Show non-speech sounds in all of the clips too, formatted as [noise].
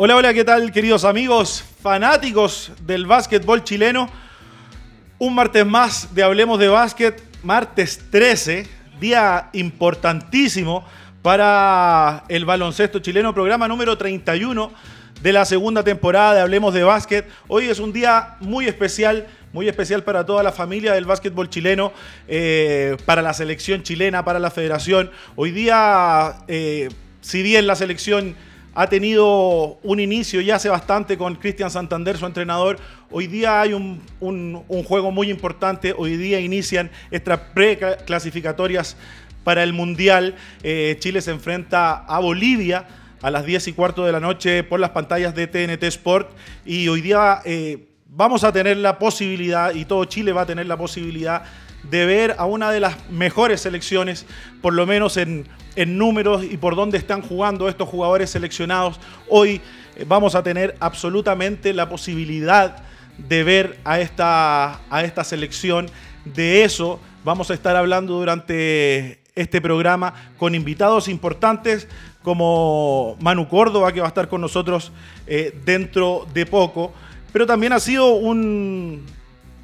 Hola, hola, ¿qué tal queridos amigos fanáticos del básquetbol chileno? Un martes más de Hablemos de Básquet, martes 13, día importantísimo para el baloncesto chileno, programa número 31 de la segunda temporada de Hablemos de Básquet. Hoy es un día muy especial, muy especial para toda la familia del básquetbol chileno, eh, para la selección chilena, para la federación. Hoy día, eh, si bien la selección ha tenido un inicio ya hace bastante con Cristian Santander, su entrenador. Hoy día hay un, juego muy importante. Hoy día inician estas preclasificatorias para el Mundial. Eh, Chile se enfrenta a Bolivia a las 10 y cuarto de la noche por las pantallas de TNT Sport. Y hoy día eh, vamos a tener la posibilidad, y todo Chile va a tener la posibilidad de ver a una de las mejores selecciones, por lo menos en, números y por dónde están jugando estos jugadores seleccionados. Hoy eh, vamos a tener absolutamente la posibilidad de ver a esta, a esta selección. De eso vamos a estar hablando durante este programa con invitados importantes como Manu Córdoba, que va a estar con nosotros eh, dentro de poco. Pero también ha sido un,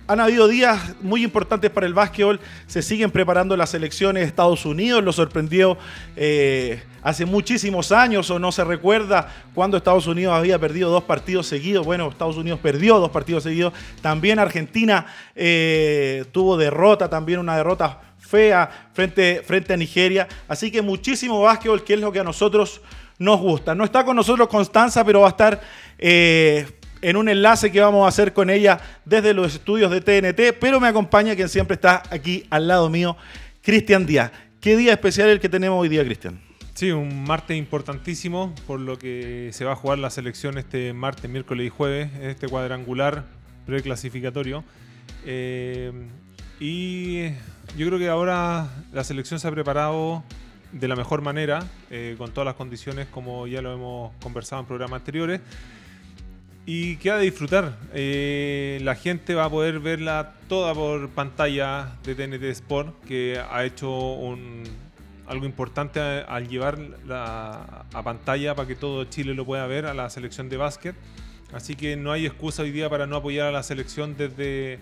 han habido días muy importantes para el básquetbol. Se siguen preparando las elecciones de Estados Unidos. Lo sorprendió eh, hace muchísimos años, o no se recuerda cuando Estados Unidos había perdido dos partidos seguidos. Bueno, Estados Unidos perdió dos partidos seguidos. También Argentina eh, tuvo derrota, también una derrota fea frente, frente a Nigeria. Así que muchísimo básquetbol, que es lo que a nosotros nos gusta. No está con nosotros Constanza, pero va a estar. Eh, en un enlace que vamos a hacer con ella desde los estudios de TNT, pero me acompaña quien siempre está aquí al lado mío, Cristian Díaz. ¿Qué día especial el que tenemos hoy día, Cristian? Sí, un martes importantísimo, por lo que se va a jugar la selección este martes, miércoles y jueves, en este cuadrangular preclasificatorio. Eh, y yo creo que ahora la selección se ha preparado de la mejor manera, eh, con todas las condiciones como ya lo hemos conversado en programas anteriores y queda de disfrutar. Eh, la gente va a poder verla toda por pantalla de TNT Sport, que ha hecho algo importante al llevar a pantalla para que todo Chile lo pueda ver a la selección de básquet. Así que no hay excusa hoy día para no apoyar a la selección desde,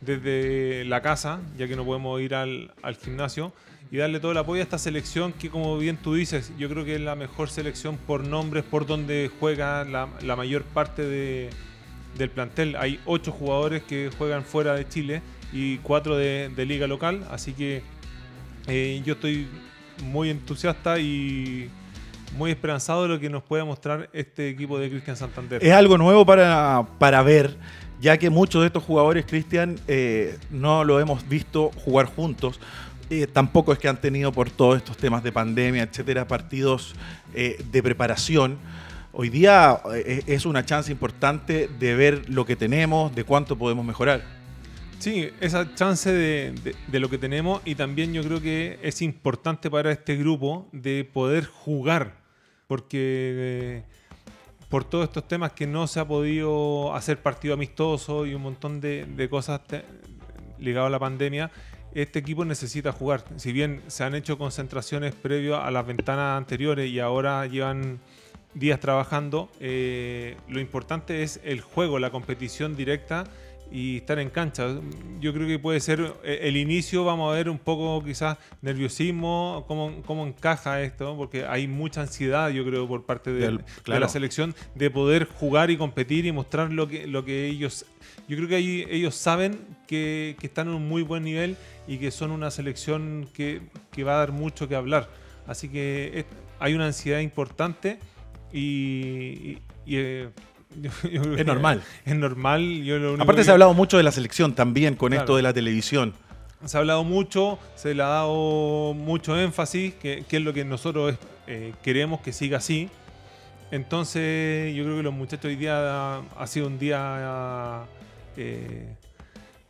desde la casa, ya que no podemos ir al, al gimnasio y darle todo el apoyo a esta selección que, como bien tú dices, yo creo que es la mejor selección por nombres, por donde juega la, mayor parte del plantel. Hay ocho jugadores que juegan fuera de Chile y cuatro de, liga local, así que eh, yo estoy muy entusiasta y muy esperanzado de lo que nos puede mostrar este equipo de Cristian Santander. Es algo nuevo para, para ver, ya que muchos de estos jugadores, Cristian, eh, no lo hemos visto jugar juntos. Eh, tampoco es que han tenido por todos estos temas de pandemia, etcétera, partidos eh, de preparación. Hoy día eh, es una chance importante de ver lo que tenemos, de cuánto podemos mejorar. Sí, esa chance de, lo que tenemos y también yo creo que es importante para este grupo de poder jugar, porque por todos estos temas que no se ha podido hacer partido amistoso y un montón de, cosas ligadas a la pandemia, este equipo necesita jugar. Si bien se han hecho concentraciones previo a las ventanas anteriores y ahora llevan días trabajando, eh, lo importante es el juego, la competición directa y estar en cancha. Yo creo que puede ser eh, el inicio, vamos a ver un poco quizás nerviosismo, cómo, cómo encaja esto, porque hay mucha ansiedad, yo creo, por parte de, la selección de poder jugar y competir y mostrar lo que, lo que ellos... Yo creo que ahí ellos saben que, que están en un muy buen nivel y que son una selección que, que va a dar mucho que hablar. Así que hay una ansiedad importante y, [laughs] es normal. Es normal. Aparte se ha hablado mucho de la selección también con esto de la televisión. Se ha hablado mucho, se le ha dado mucho énfasis, que, es lo que nosotros eh, queremos que siga así. Entonces yo creo que los muchachos hoy día ha, sido un día eh,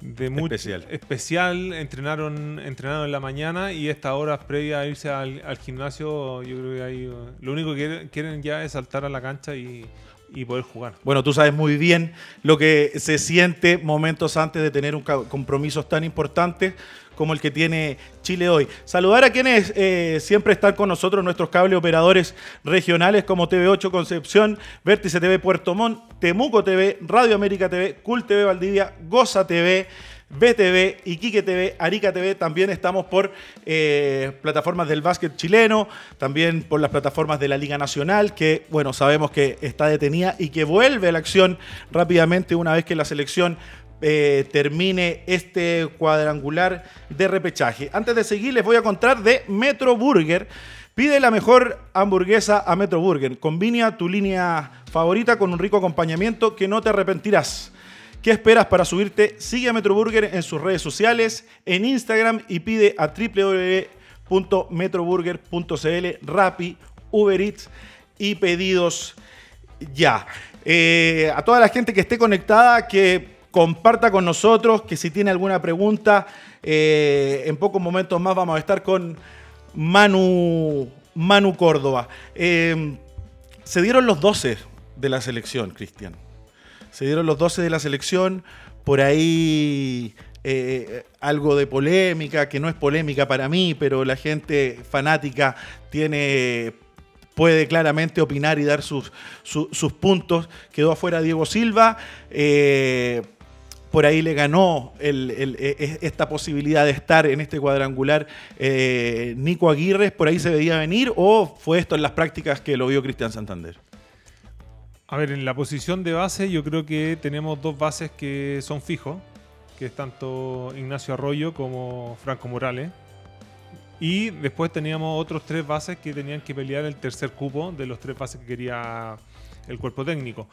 de especial. especial. Entrenaron, entrenaron en la mañana y esta hora previa a irse al, gimnasio, yo creo que ahí lo único que quieren ya es saltar a la cancha y, y poder jugar. Bueno, tú sabes muy bien lo que se siente momentos antes de tener un compromisos tan importantes como el que tiene Chile hoy. Saludar a quienes eh, siempre están con nosotros, nuestros cable operadores regionales como TV8 Concepción, Vértice TV Puerto Montt, Temuco TV, Radio América TV, Cool TV Valdivia, Goza TV. BTV, Iquique TV, Arica TV, también estamos por eh, plataformas del básquet chileno, también por las plataformas de la Liga Nacional, que bueno, sabemos que está detenida y que vuelve a la acción rápidamente una vez que la selección eh, termine este cuadrangular de repechaje. Antes de seguir, les voy a contar de Metro Burger. Pide la mejor hamburguesa a Metro Burger. Combina tu línea favorita con un rico acompañamiento que no te arrepentirás. ¿Qué esperas para subirte? Sigue a Metro Burger en sus redes sociales, en Instagram y pide a www.metroburger.cl, Rappi, Uber Eats y pedidos ya. Eh, a toda la gente que esté conectada, que comparta con nosotros, que si tiene alguna pregunta, eh, en pocos momentos más vamos a estar con Manu, Manu Córdoba. Eh, se dieron los 12 de la selección, Cristian se dieron los 12 de la selección, por ahí eh, algo de polémica, que no es polémica para mí, pero la gente fanática tiene puede claramente opinar y dar sus, sus, puntos. Quedó afuera Diego Silva. Eh, por ahí le ganó e, esta posibilidad de estar en este cuadrangular eh, Nico Aguirre. ¿Por ahí se veía venir o fue esto en las prácticas que lo vio Cristian Santander? A ver, en la posición de base yo creo que tenemos dos bases que son fijos, que es tanto Ignacio Arroyo como Franco Morales. Y después teníamos otros tres bases que tenían que pelear el tercer cupo de los tres bases que quería el cuerpo técnico.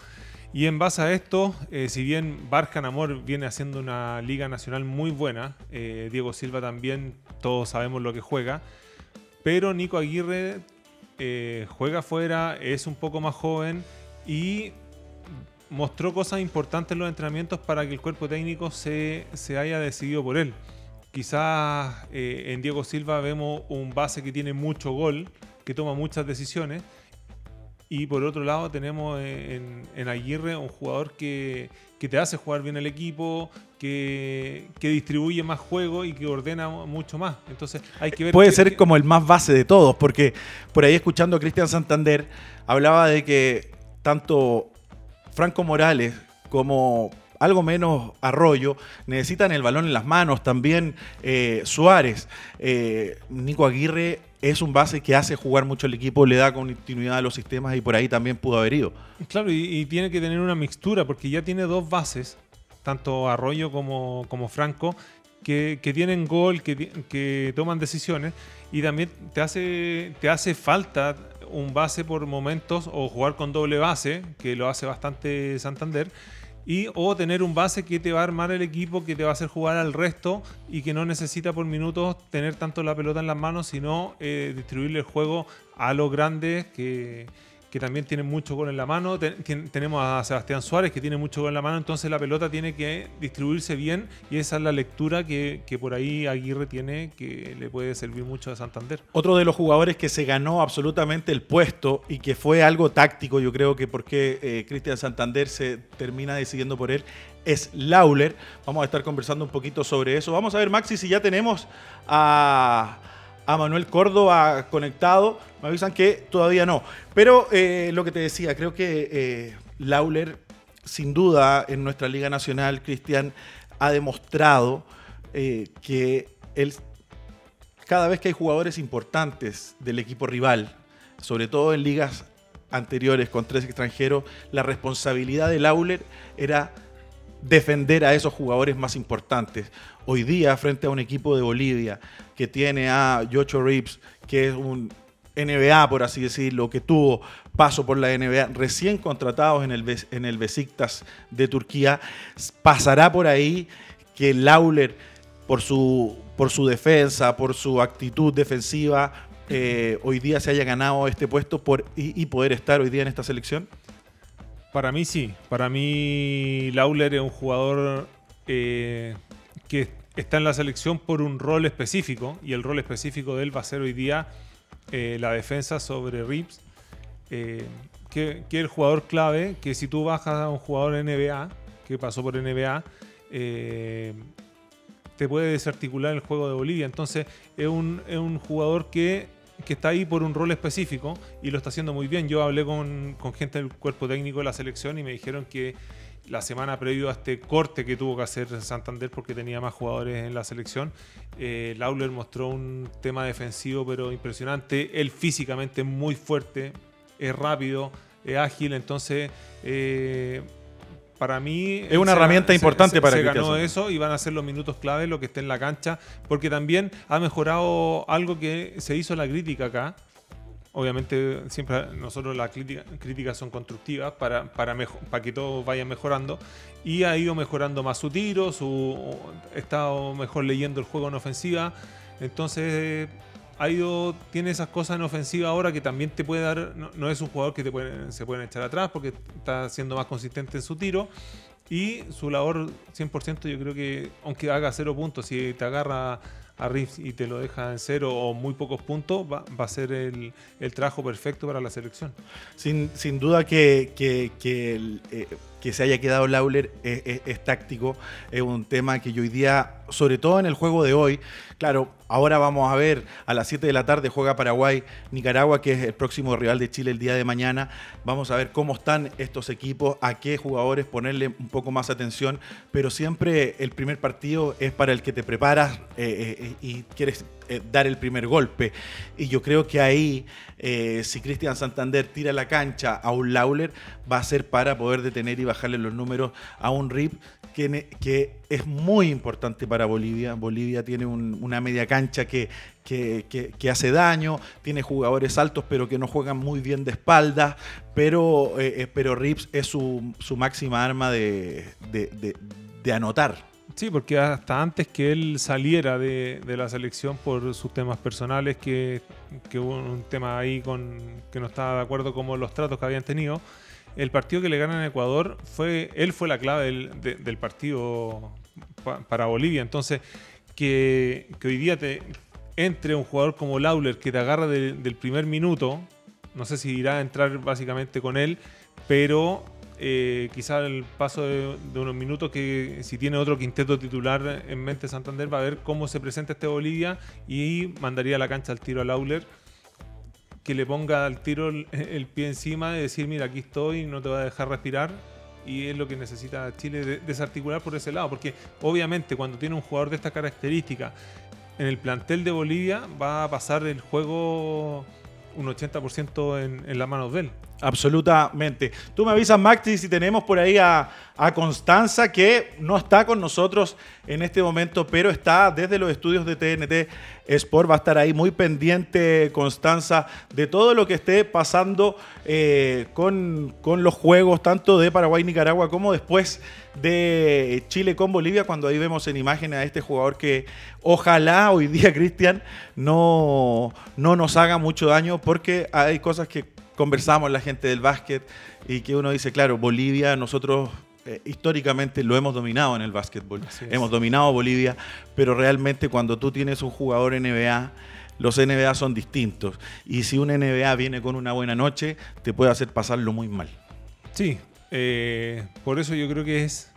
Y en base a esto, eh, si bien Barjan Amor viene haciendo una liga nacional muy buena, eh, Diego Silva también, todos sabemos lo que juega, pero Nico Aguirre eh, juega afuera, es un poco más joven y mostró cosas importantes en los entrenamientos para que el cuerpo técnico se, haya decidido por él. Quizás eh, en Diego Silva vemos un base que tiene mucho gol, que toma muchas decisiones. Y por otro lado tenemos en, Aguirre un jugador que, te hace jugar bien el equipo, que, distribuye más juego y que ordena mucho más. Entonces hay que ver... Puede ser como el más base de todos, porque por ahí escuchando a Cristian Santander hablaba de que tanto Franco Morales como algo menos Arroyo, necesitan el balón en las manos, también eh, Suárez. Eh, Nico Aguirre es un base que hace jugar mucho el equipo, le da continuidad a los sistemas y por ahí también pudo haber ido. Claro, y, tiene que tener una mixtura porque ya tiene dos bases, tanto Arroyo como, como Franco, que, tienen gol, que, que, toman decisiones y también te hace, te hace falta un base por momentos o jugar con doble base, que lo hace bastante Santander, y o tener un base que te va a armar el equipo, que te va a hacer jugar al resto y que no necesita por minutos tener tanto la pelota en las manos, sino eh, distribuirle el juego a los grandes que que también tiene mucho gol en la mano. tenemos a Sebastián Suárez, que tiene mucho gol en la mano. Entonces la pelota tiene que distribuirse bien y esa es la lectura que, por ahí Aguirre tiene que le puede servir mucho a Santander. Otro de los jugadores que se ganó absolutamente el puesto y que fue algo táctico, yo creo que porque eh, Cristian Santander se termina decidiendo por él, es Lauler. Vamos a estar conversando un poquito sobre eso. Vamos a ver, Maxi, si ya tenemos a a Manuel Córdoba conectado. Me avisan que todavía no. Pero eh, lo que te decía, creo que eh, Lauler, sin duda, en nuestra Liga Nacional, Cristian, ha demostrado eh, que él, cada vez que hay jugadores importantes del equipo rival, sobre todo en ligas anteriores con tres extranjeros, la responsabilidad de Lauler era defender a esos jugadores más importantes. Hoy día, frente a un equipo de Bolivia que tiene a Yocho Reeves, que es un NBA, por así decirlo, que tuvo paso por la NBA, recién contratados en el, en el Besiktas de Turquía, pasará por ahí que Lauler, por su, por su defensa, por su actitud defensiva, eh, hoy día se haya ganado este puesto y poder estar hoy día en esta selección? Para mí sí. Para mí Lauler es un jugador eh, que está en la selección por un rol específico y el rol específico de él va a ser hoy día eh, la defensa sobre Rips. Eh, que, es el jugador clave, que si tú bajas a un jugador NBA, que pasó por NBA, te puede desarticular el juego de Bolivia. Entonces es un, es un jugador que, que, está ahí por un rol específico y lo está haciendo muy bien. Yo hablé con, con gente del cuerpo técnico de la selección y me dijeron que la semana previo a este corte que tuvo que hacer Santander porque tenía más jugadores en la selección, eh, Lauler mostró un tema defensivo pero impresionante. Él físicamente muy fuerte, es rápido, es ágil, entonces eh, para mí es una herramienta importante para se ganó eso y van a ser los minutos clave lo que esté en la cancha porque también ha mejorado algo que se hizo la crítica acá. Obviamente siempre nosotros las críticas son constructivas para, para, para que todo vaya mejorando y ha ido mejorando más su tiro, su, ha estado mejor leyendo el juego en ofensiva, entonces ha ido, tiene esas cosas en ofensiva ahora que también te puede dar, no, es un jugador que te se pueden echar atrás porque está siendo más consistente en su tiro y su labor 100% yo creo que aunque haga cero puntos, si te agarra a Riff y te lo deja en cero o muy pocos puntos, va, a ser el, trabajo perfecto para la selección. Sin, duda que, que, eh, que, se haya quedado Lauler es, táctico, es un tema que yo hoy día, sobre todo en el juego de hoy, claro, Ahora vamos a ver, a las 7 de la tarde juega Paraguay, Nicaragua, que es el próximo rival de Chile el día de mañana. Vamos a ver cómo están estos equipos, a qué jugadores ponerle un poco más atención, pero siempre el primer partido es para el que te preparas eh, eh, eh, y quieres dar el primer golpe. Y yo creo que ahí, si Cristian Santander tira la cancha a un Lauler, va a ser para poder detener y bajarle los números a un RIP que, es muy importante para Bolivia. Bolivia tiene una media cancha que, que, hace daño, tiene jugadores altos pero que no juegan muy bien de espalda, pero, eh, eh, pero Rips es su, máxima arma de, anotar. Sí, porque hasta antes que él saliera de, la selección por sus temas personales, que, hubo un tema ahí con que no estaba de acuerdo con los tratos que habían tenido, el partido que le ganan a Ecuador fue, él fue la clave del, partido para Bolivia. Entonces, que, hoy día te entre un jugador como Lauler que te agarra del primer minuto, no sé si irá a entrar básicamente con él, pero eh, quizá el paso de, unos minutos que si tiene otro quinteto titular en mente Santander va a ver cómo se presenta este Bolivia y mandaría la cancha al tiro a Lauler que le ponga al tiro el, pie encima y decir, mira, aquí estoy, no te voy a dejar respirar. Y es lo que necesita Chile desarticular por ese lado, porque obviamente cuando tiene un jugador de esta característica en el plantel de Bolivia va a pasar el juego un 80% en, en las manos de él. Absolutamente. Tú me avisas, Maxi, si tenemos por ahí a, Constanza, que no está con nosotros en este momento, pero está desde los estudios de TNT Sport. Va a estar ahí muy pendiente, Constanza, de todo lo que esté pasando eh, con, con, los juegos, tanto de Paraguay y Nicaragua, como después de Chile con Bolivia, cuando ahí vemos en imagen a este jugador que ojalá hoy día, [laughs] Cristian, no, no nos haga mucho daño, porque hay cosas que conversamos la gente del básquet y que uno dice, claro, Bolivia, nosotros eh, históricamente lo hemos dominado en el básquetbol. Hemos dominado Bolivia, pero realmente cuando tú tienes un jugador NBA, los NBA son distintos. Y si un NBA viene con una buena noche, te puede hacer pasarlo muy mal. Sí, eh, por eso yo creo que es,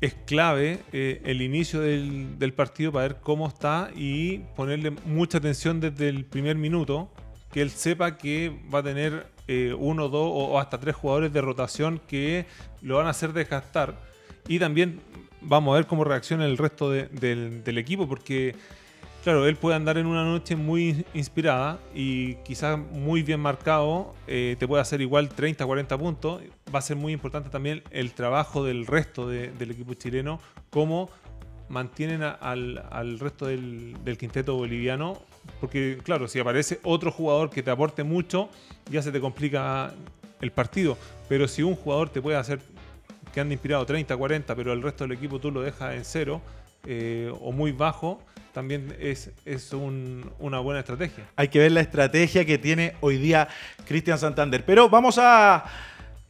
es clave eh, el inicio del, del, partido para ver cómo está y ponerle mucha atención desde el primer minuto que él sepa que va a tener eh, uno, dos o hasta tres jugadores de rotación que lo van a hacer desgastar. Y también vamos a ver cómo reacciona el resto del, equipo, porque, claro, él puede andar en una noche muy inspirada y quizás muy bien marcado, eh, te puede hacer igual 30, 40 puntos. Va a ser muy importante también el trabajo del resto del equipo chileno, cómo mantienen al, resto del, quinteto boliviano porque, claro, si aparece otro jugador que te aporte mucho, ya se te complica el partido. Pero si un jugador te puede hacer que ande inspirado 30, 40, pero el resto del equipo tú lo dejas en cero eh, o muy bajo, también es, es una buena estrategia. Hay que ver la estrategia que tiene hoy día Cristian Santander. Pero vamos a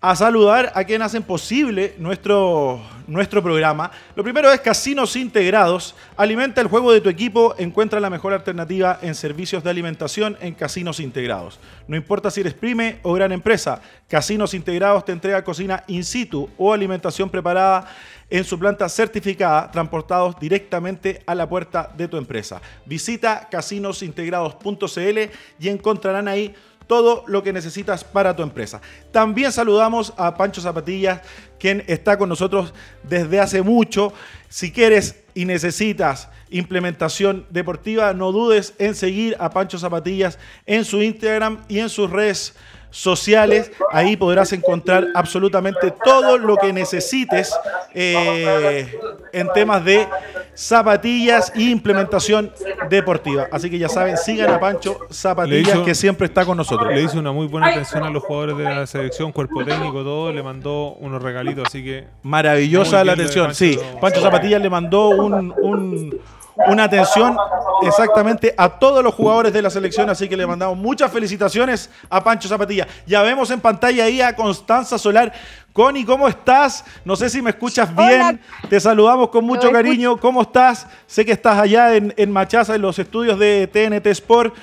a saludar a quienes hacen posible nuestro, nuestro programa. Lo primero es Casinos Integrados. Alimenta el juego de tu equipo. Encuentra la mejor alternativa en servicios de alimentación en Casinos Integrados. No importa si eres pyme o gran empresa, Casinos Integrados te entrega cocina in situ o alimentación preparada en su planta certificada, transportados directamente a la puerta de tu empresa. Visita casinosintegrados.cl y encontrarán ahí todo lo que necesitas para tu empresa. También saludamos a Pancho Zapatillas, quien está con nosotros desde hace mucho. Si quieres y necesitas implementación deportiva, no dudes en seguir a Pancho Zapatillas en su Instagram y en sus redes sociales. Ahí podrás encontrar absolutamente todo lo que necesites eh, en temas de zapatillas e implementación deportiva. Así que ya saben, sigan a Pancho Zapatillas, que siempre está con nosotros. Le hizo una muy buena atención a los jugadores de la selección, cuerpo técnico, todo. Le mandó unos regalitos, así que. Maravillosa la atención. Sí, Pancho Zapatillas le mandó un una atención exactamente a todos los jugadores de la selección, así que le mandamos muchas felicitaciones a Pancho Zapatilla. Ya vemos en pantalla ahí a Constanza Solar. Connie, ¿cómo estás? No sé si me escuchas bien. Te saludamos con mucho cariño. ¿Cómo estás? Sé que estás allá en, en Machaza, en los estudios de TNT Sport.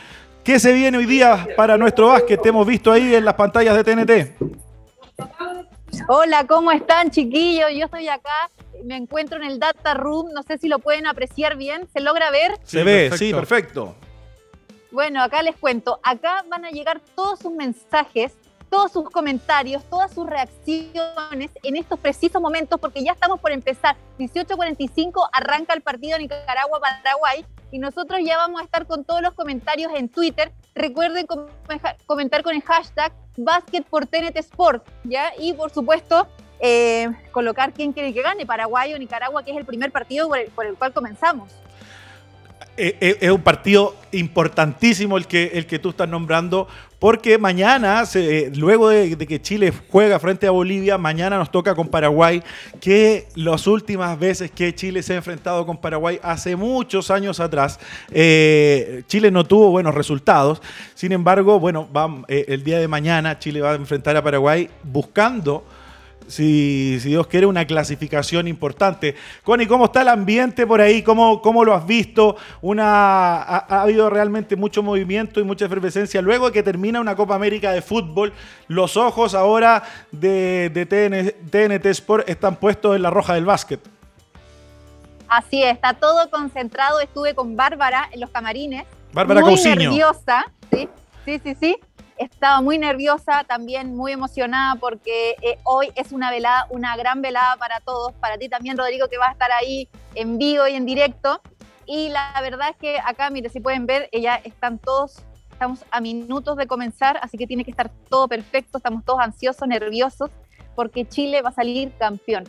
¿Qué se viene hoy día para nuestro básquet? Te hemos visto ahí en las pantallas de TNT. Hola, ¿cómo están chiquillos? Yo estoy acá me encuentro en el data room, no sé si lo pueden apreciar bien, ¿se logra ver? Se ve, sí, perfecto. Bueno, acá les cuento, acá van a llegar todos sus mensajes, todos sus comentarios, todas sus reacciones en estos precisos momentos, porque ya estamos por empezar. 18.45 arranca el partido Nicaragua-Paraguay y nosotros ya vamos a estar con todos los comentarios en Twitter. Recuerden comentar con el hashtag Basket por TNT Sport, ¿ya? Y por supuesto, eh, colocar quién quiere que gane, Paraguay o Nicaragua, que es el primer partido por el, cual comenzamos. Eh, eh, es un partido importantísimo el que, el que tú estás nombrando, porque mañana, luego de, que Chile juega frente a Bolivia, mañana nos toca con Paraguay, que las últimas veces que Chile se ha enfrentado con Paraguay, hace muchos años atrás, Chile no tuvo buenos resultados. Sin embargo, bueno, el día de mañana Chile va a enfrentar a Paraguay buscando si, Dios quiere, una clasificación importante. Connie, ¿cómo está el ambiente por ahí? ¿Cómo, cómo lo has visto? Una, ha, habido realmente mucho movimiento y mucha efervescencia. Luego de que termina una Copa América de fútbol, los ojos ahora de, TNT, Sport están puestos en la roja del básquet. Así es, está todo concentrado. Estuve con Bárbara en los camarines. Bárbara Muy nerviosa, sí, sí, sí, sí estaba muy nerviosa, también muy emocionada porque eh, hoy es una velada, una gran velada para todos, para ti también, Rodrigo, que va a estar ahí en vivo y en directo. Y la verdad es que acá, mire, si pueden ver, ella están todos, estamos a minutos de comenzar, así que tiene que estar todo perfecto, estamos todos ansiosos, nerviosos, porque Chile va a salir campeón.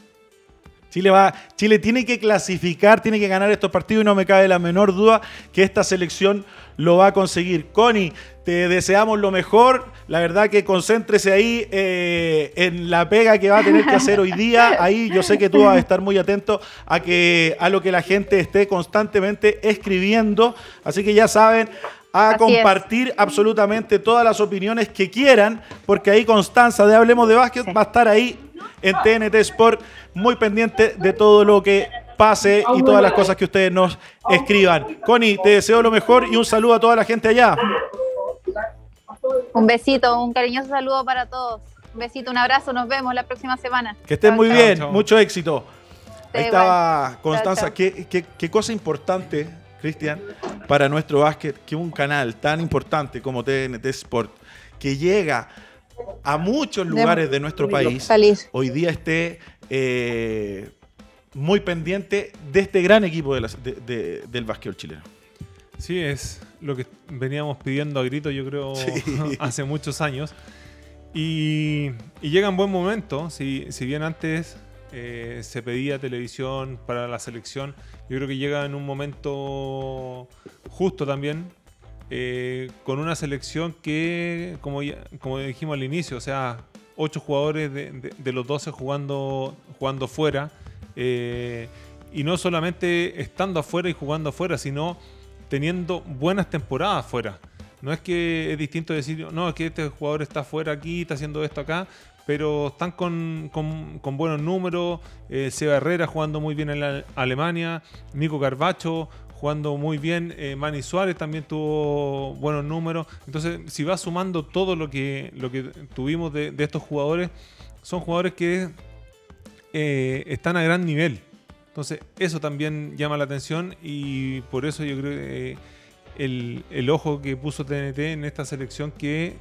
Chile, va, Chile tiene que clasificar, tiene que ganar estos partidos y no me cabe la menor duda que esta selección lo va a conseguir. Connie, te deseamos lo mejor. La verdad que concéntrese ahí eh, en la pega que va a tener que hacer hoy día. Ahí yo sé que tú vas a estar muy atento a, que, a lo que la gente esté constantemente escribiendo. Así que ya saben, a compartir absolutamente todas las opiniones que quieran, porque ahí Constanza de Hablemos de Básquet va a estar ahí en TNT Sport, muy pendiente de todo lo que pase y todas las cosas que ustedes nos escriban. Connie, te deseo lo mejor y un saludo a toda la gente allá. Un besito, un cariñoso saludo para todos. Un besito, un abrazo, nos vemos la próxima semana. Que estén muy bien, mucho éxito. Ahí estaba Constanza. Qué, qué, cosa importante, Cristian, para nuestro básquet, que un canal tan importante como TNT Sport, que llega a muchos lugares de, nuestro país, hoy día esté eh, muy pendiente de este gran equipo del básquet chileno. Sí, es lo que veníamos pidiendo a grito, yo creo, [laughs] hace muchos años. Y, llega en buen momento, si, si bien antes eh, se pedía televisión para la selección, yo creo que llega en un momento justo también, eh, con una selección que, como, como dijimos al inicio, o sea, ocho jugadores de, los 12 jugando, jugando fuera, eh, y no solamente estando afuera y jugando afuera, sino teniendo buenas temporadas fuera. No es que es distinto decir, no, es que este jugador está fuera aquí, está haciendo esto acá, pero están con, buenos números. Eh, Seba Herrera jugando muy bien en Alemania, Nico Carbacho jugando muy bien. Eh, Manny Suárez también tuvo buenos números. Entonces, si vas sumando todo lo que, lo que tuvimos de, estos jugadores, son jugadores que eh, están a gran nivel. Entonces, eso también llama la atención y por eso yo creo que el, el ojo que puso TNT en esta selección que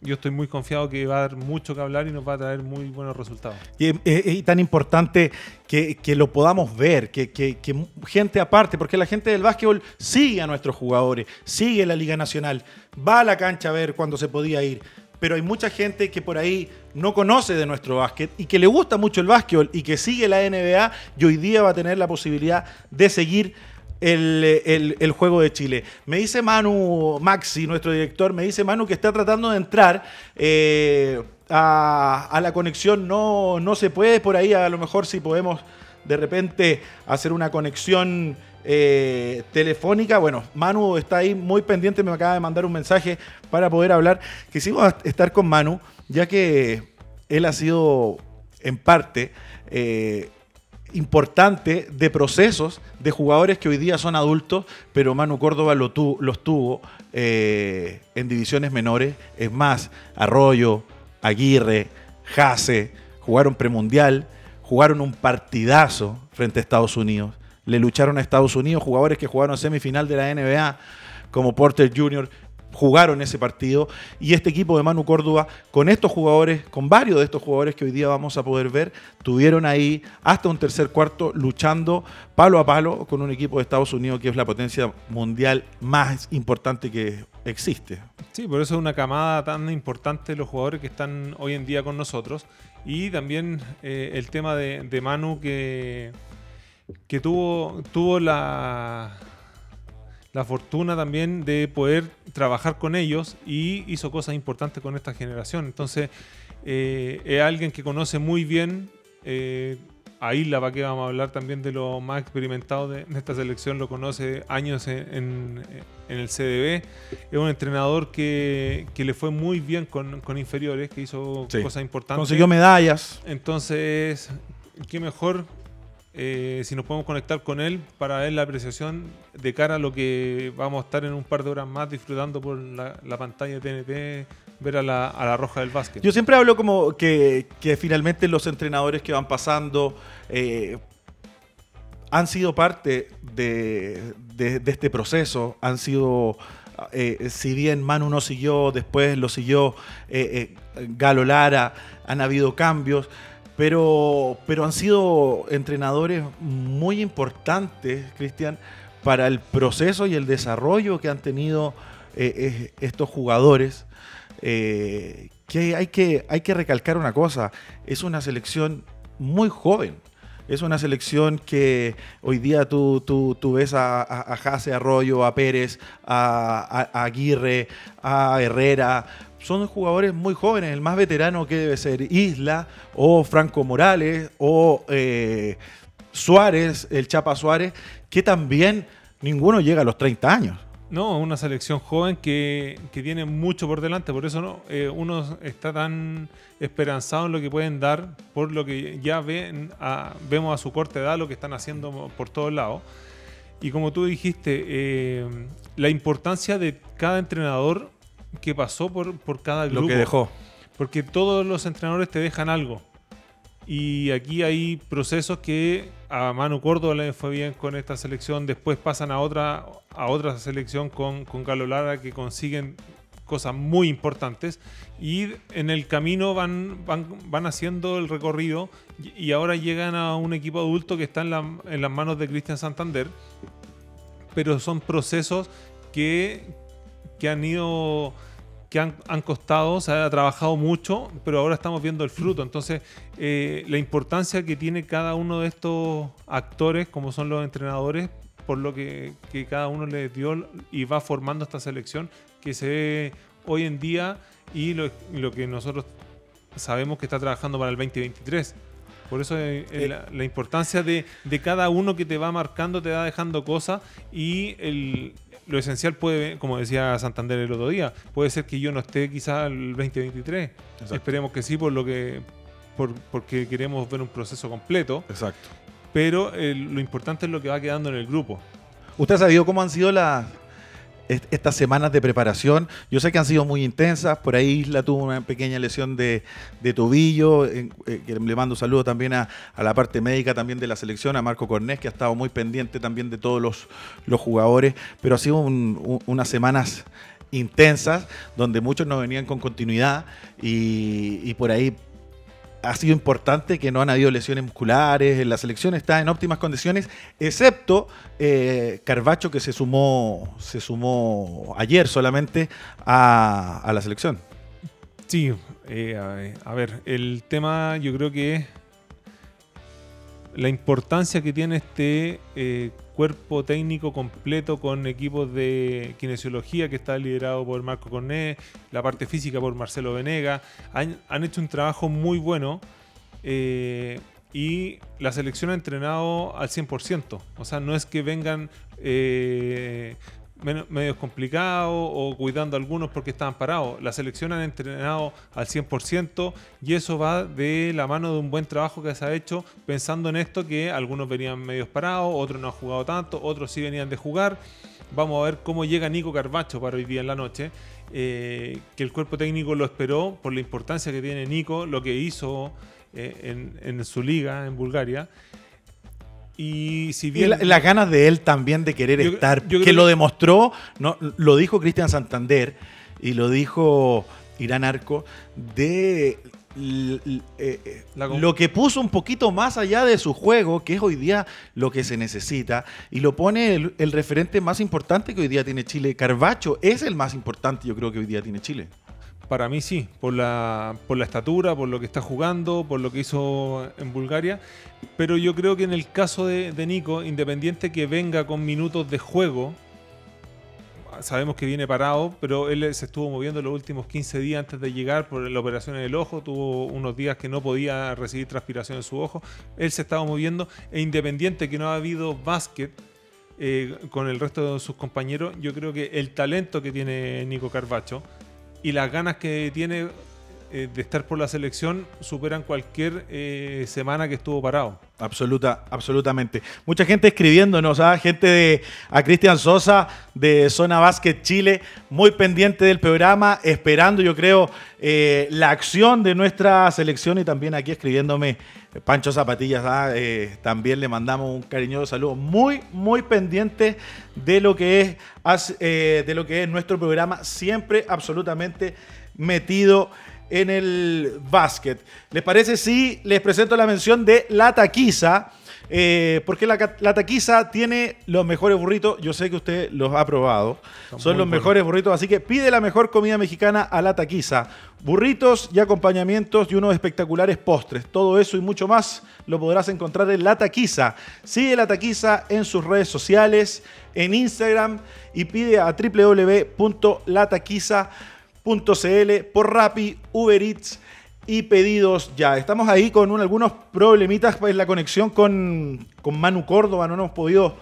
yo estoy muy confiado que va a dar mucho que hablar y nos va a traer muy buenos resultados. Y tan importante que, lo podamos ver, que, gente aparte, porque la gente del básquetbol sigue a nuestros jugadores, sigue la Liga Nacional, va a la cancha a ver cuando se podía ir. Pero hay mucha gente que por ahí no conoce de nuestro básquet y que le gusta mucho el básquetbol y que sigue la NBA y hoy día va a tener la posibilidad de seguir el, juego de Chile. Me dice Manu Maxi, nuestro director, me dice Manu que está tratando de entrar eh, a, la conexión. No, no se puede por ahí, a lo mejor si podemos de repente hacer una conexión eh, telefónica. Bueno, Manu está ahí muy pendiente, me acaba de mandar un mensaje para poder hablar. Quisimos estar con Manu, ya que él ha sido en parte eh, importante de procesos de jugadores que hoy día son adultos, pero Manu Córdoba los tuvo eh, en divisiones menores. Es más, Arroyo, Aguirre, Jase, jugaron premundial, jugaron un partidazo frente a Estados Unidos. Le lucharon a Estados Unidos jugadores que jugaron semifinal de la NBA, como Porter Jr., jugaron ese partido y este equipo de Manu Córdoba con estos jugadores, con varios de estos jugadores que hoy día vamos a poder ver, tuvieron ahí hasta un tercer cuarto luchando palo a palo con un equipo de Estados Unidos que es la potencia mundial más importante que existe. Sí, por eso es una camada tan importante los jugadores que están hoy en día con nosotros y también eh, el tema de, de Manu que, que tuvo, tuvo la la fortuna también de poder trabajar con ellos y hizo cosas importantes con esta generación. Entonces, eh, es alguien que conoce muy bien eh, a Isla, para que vamos a hablar también de lo más experimentado de, esta selección, lo conoce años en, el CDB. Es un entrenador que, le fue muy bien con, inferiores, que hizo cosas importantes. Consiguió medallas. Entonces, qué mejor eh, si nos podemos conectar con él para ver la apreciación de cara a lo que vamos a estar en un par de horas más disfrutando por la, pantalla de TNT, ver a la, roja del básquet. Yo siempre hablo como que, finalmente los entrenadores que van pasando eh, han sido parte de, este proceso, han sido... Eh, si bien Manu no siguió, después lo siguió Galo Lara, han habido cambios, pero, pero han sido entrenadores muy importantes, Cristian, para el proceso y el desarrollo que han tenido eh, estos jugadores. Eh, que, hay que hay que recalcar una cosa, es una selección muy joven. Es una selección que hoy día tú, tú, ves a, a, Jase Arroyo, a Pérez, a, a Aguirre, a Herrera, son jugadores muy jóvenes. El más veterano que debe ser Isla o Franco Morales o eh, Suárez, el Chapa Suárez, que también ninguno llega a los 30 años. No, una selección joven que, tiene mucho por delante, por eso no, eh, uno está tan esperanzado en lo que pueden dar, por lo que ya ven vemos a su corta edad lo que están haciendo por todos lados. Y como tú dijiste, eh, la importancia de cada entrenador que pasó por, por cada grupo. Lo que dejó. Porque todos los entrenadores te dejan algo. Y aquí hay procesos que a Manu Córdoba le fue bien con esta selección, después pasan a otra, a otra selección con, con Carlos Lara que consiguen cosas muy importantes y en el camino van, van, van haciendo el recorrido y ahora llegan a un equipo adulto que está en, en las manos de Cristian Santander, pero son procesos que, que han ido que han, costado, se ha trabajado mucho, pero ahora estamos viendo el fruto. Entonces, eh, la importancia que tiene cada uno de estos actores, como son los entrenadores, por lo que, cada uno les dio y va formando esta selección que se ve hoy en día y lo, lo que nosotros sabemos que está trabajando para el 2023. Por eso eh, eh, la, la, importancia de, de, cada uno que te va marcando, te va dejando cosas y el, lo esencial puede, como decía Santander el otro día, puede ser que yo no esté quizá el 2023. Esperemos que sí, por lo que por, porque queremos ver un proceso completo. Exacto. Pero lo importante es lo que va quedando en el grupo. ¿Usted ha sabido cómo han sido las estas semanas de preparación. Yo sé que han sido muy intensas. Por ahí Isla tuvo una pequeña lesión de, tobillo. Eh, le mando un saludo también a, la parte médica también de la selección, a Marco Cornés, que ha estado muy pendiente también de todos los, los jugadores. Pero ha sido unas semanas intensas donde muchos no venían con continuidad y, y por ahí ha sido importante que no han habido lesiones musculares, la selección está en óptimas condiciones, excepto eh, Carvacho que se sumó, se sumó ayer solamente a, la selección. Sí, eh, a, ver, el tema yo creo que la importancia que tiene este eh, cuerpo técnico completo con equipos de kinesiología que está liderado por Marco Corné, la parte física por Marcelo Venega. Han, hecho un trabajo muy bueno eh, y la selección ha entrenado al 100%. O sea, no es que vengan eh, medios complicados o cuidando a algunos porque estaban parados. La selección han entrenado al 100% y eso va de la mano de un buen trabajo que se ha hecho pensando en esto que algunos venían medios parados, otros no han jugado tanto, otros sí venían de jugar. Vamos a ver cómo llega Nico Carbacho para hoy día en la noche. Eh, que el cuerpo técnico lo esperó por la importancia que tiene Nico, lo que hizo eh, en su liga en Bulgaria. Y si bien. las ganas de él también de querer estar, que lo demostró, no, lo dijo Cristian Santander y lo dijo Irán Arco, de eh, lo que puso un poquito más allá de su juego, que es hoy día lo que se necesita, y lo pone el, el referente más importante que hoy día tiene Chile. Carvacho es el más importante, yo creo que hoy día tiene Chile. Para mí sí, por la, por la estatura, por lo que está jugando, por lo que hizo en Bulgaria. Pero yo creo que en el caso de, Nico, independiente que venga con minutos de juego, sabemos que viene parado, pero él se estuvo moviendo los últimos 15 días antes de llegar por la operación en el ojo, tuvo unos días que no podía recibir transpiración en su ojo, él se estaba moviendo, e independiente que no ha habido básquet eh, con el resto de sus compañeros, yo creo que el talento que tiene Nico Carvacho y las ganas que tiene eh, de estar por la selección superan cualquier eh, semana que estuvo parado. Absoluta, absolutamente. Mucha gente escribiéndonos, ¿ah? gente de a Cristian Sosa de Zona Básquet Chile, muy pendiente del programa, esperando, yo creo, eh, la acción de nuestra selección y también aquí escribiéndome Pancho Zapatillas, ¿ah? también le mandamos un cariñoso saludo, muy, muy pendiente de lo que es, de lo que es nuestro programa, siempre absolutamente metido en el básquet. ¿Les parece si les presento la mención de La Taquiza? Eh, porque la, la, taquiza tiene los mejores burritos. Yo sé que usted los ha probado. Son, los mejores burritos. Así que pide la mejor comida mexicana a la taquiza. Burritos y acompañamientos y unos espectaculares postres. Todo eso y mucho más lo podrás encontrar en La Taquiza. Sigue La Taquiza en sus redes sociales, en Instagram y pide a www.lataquiza.com .cl, por Rappi, Uber Eats y pedidos ya. Estamos ahí con algunos problemitas en pues, la conexión con, con Manu Córdoba, no hemos podido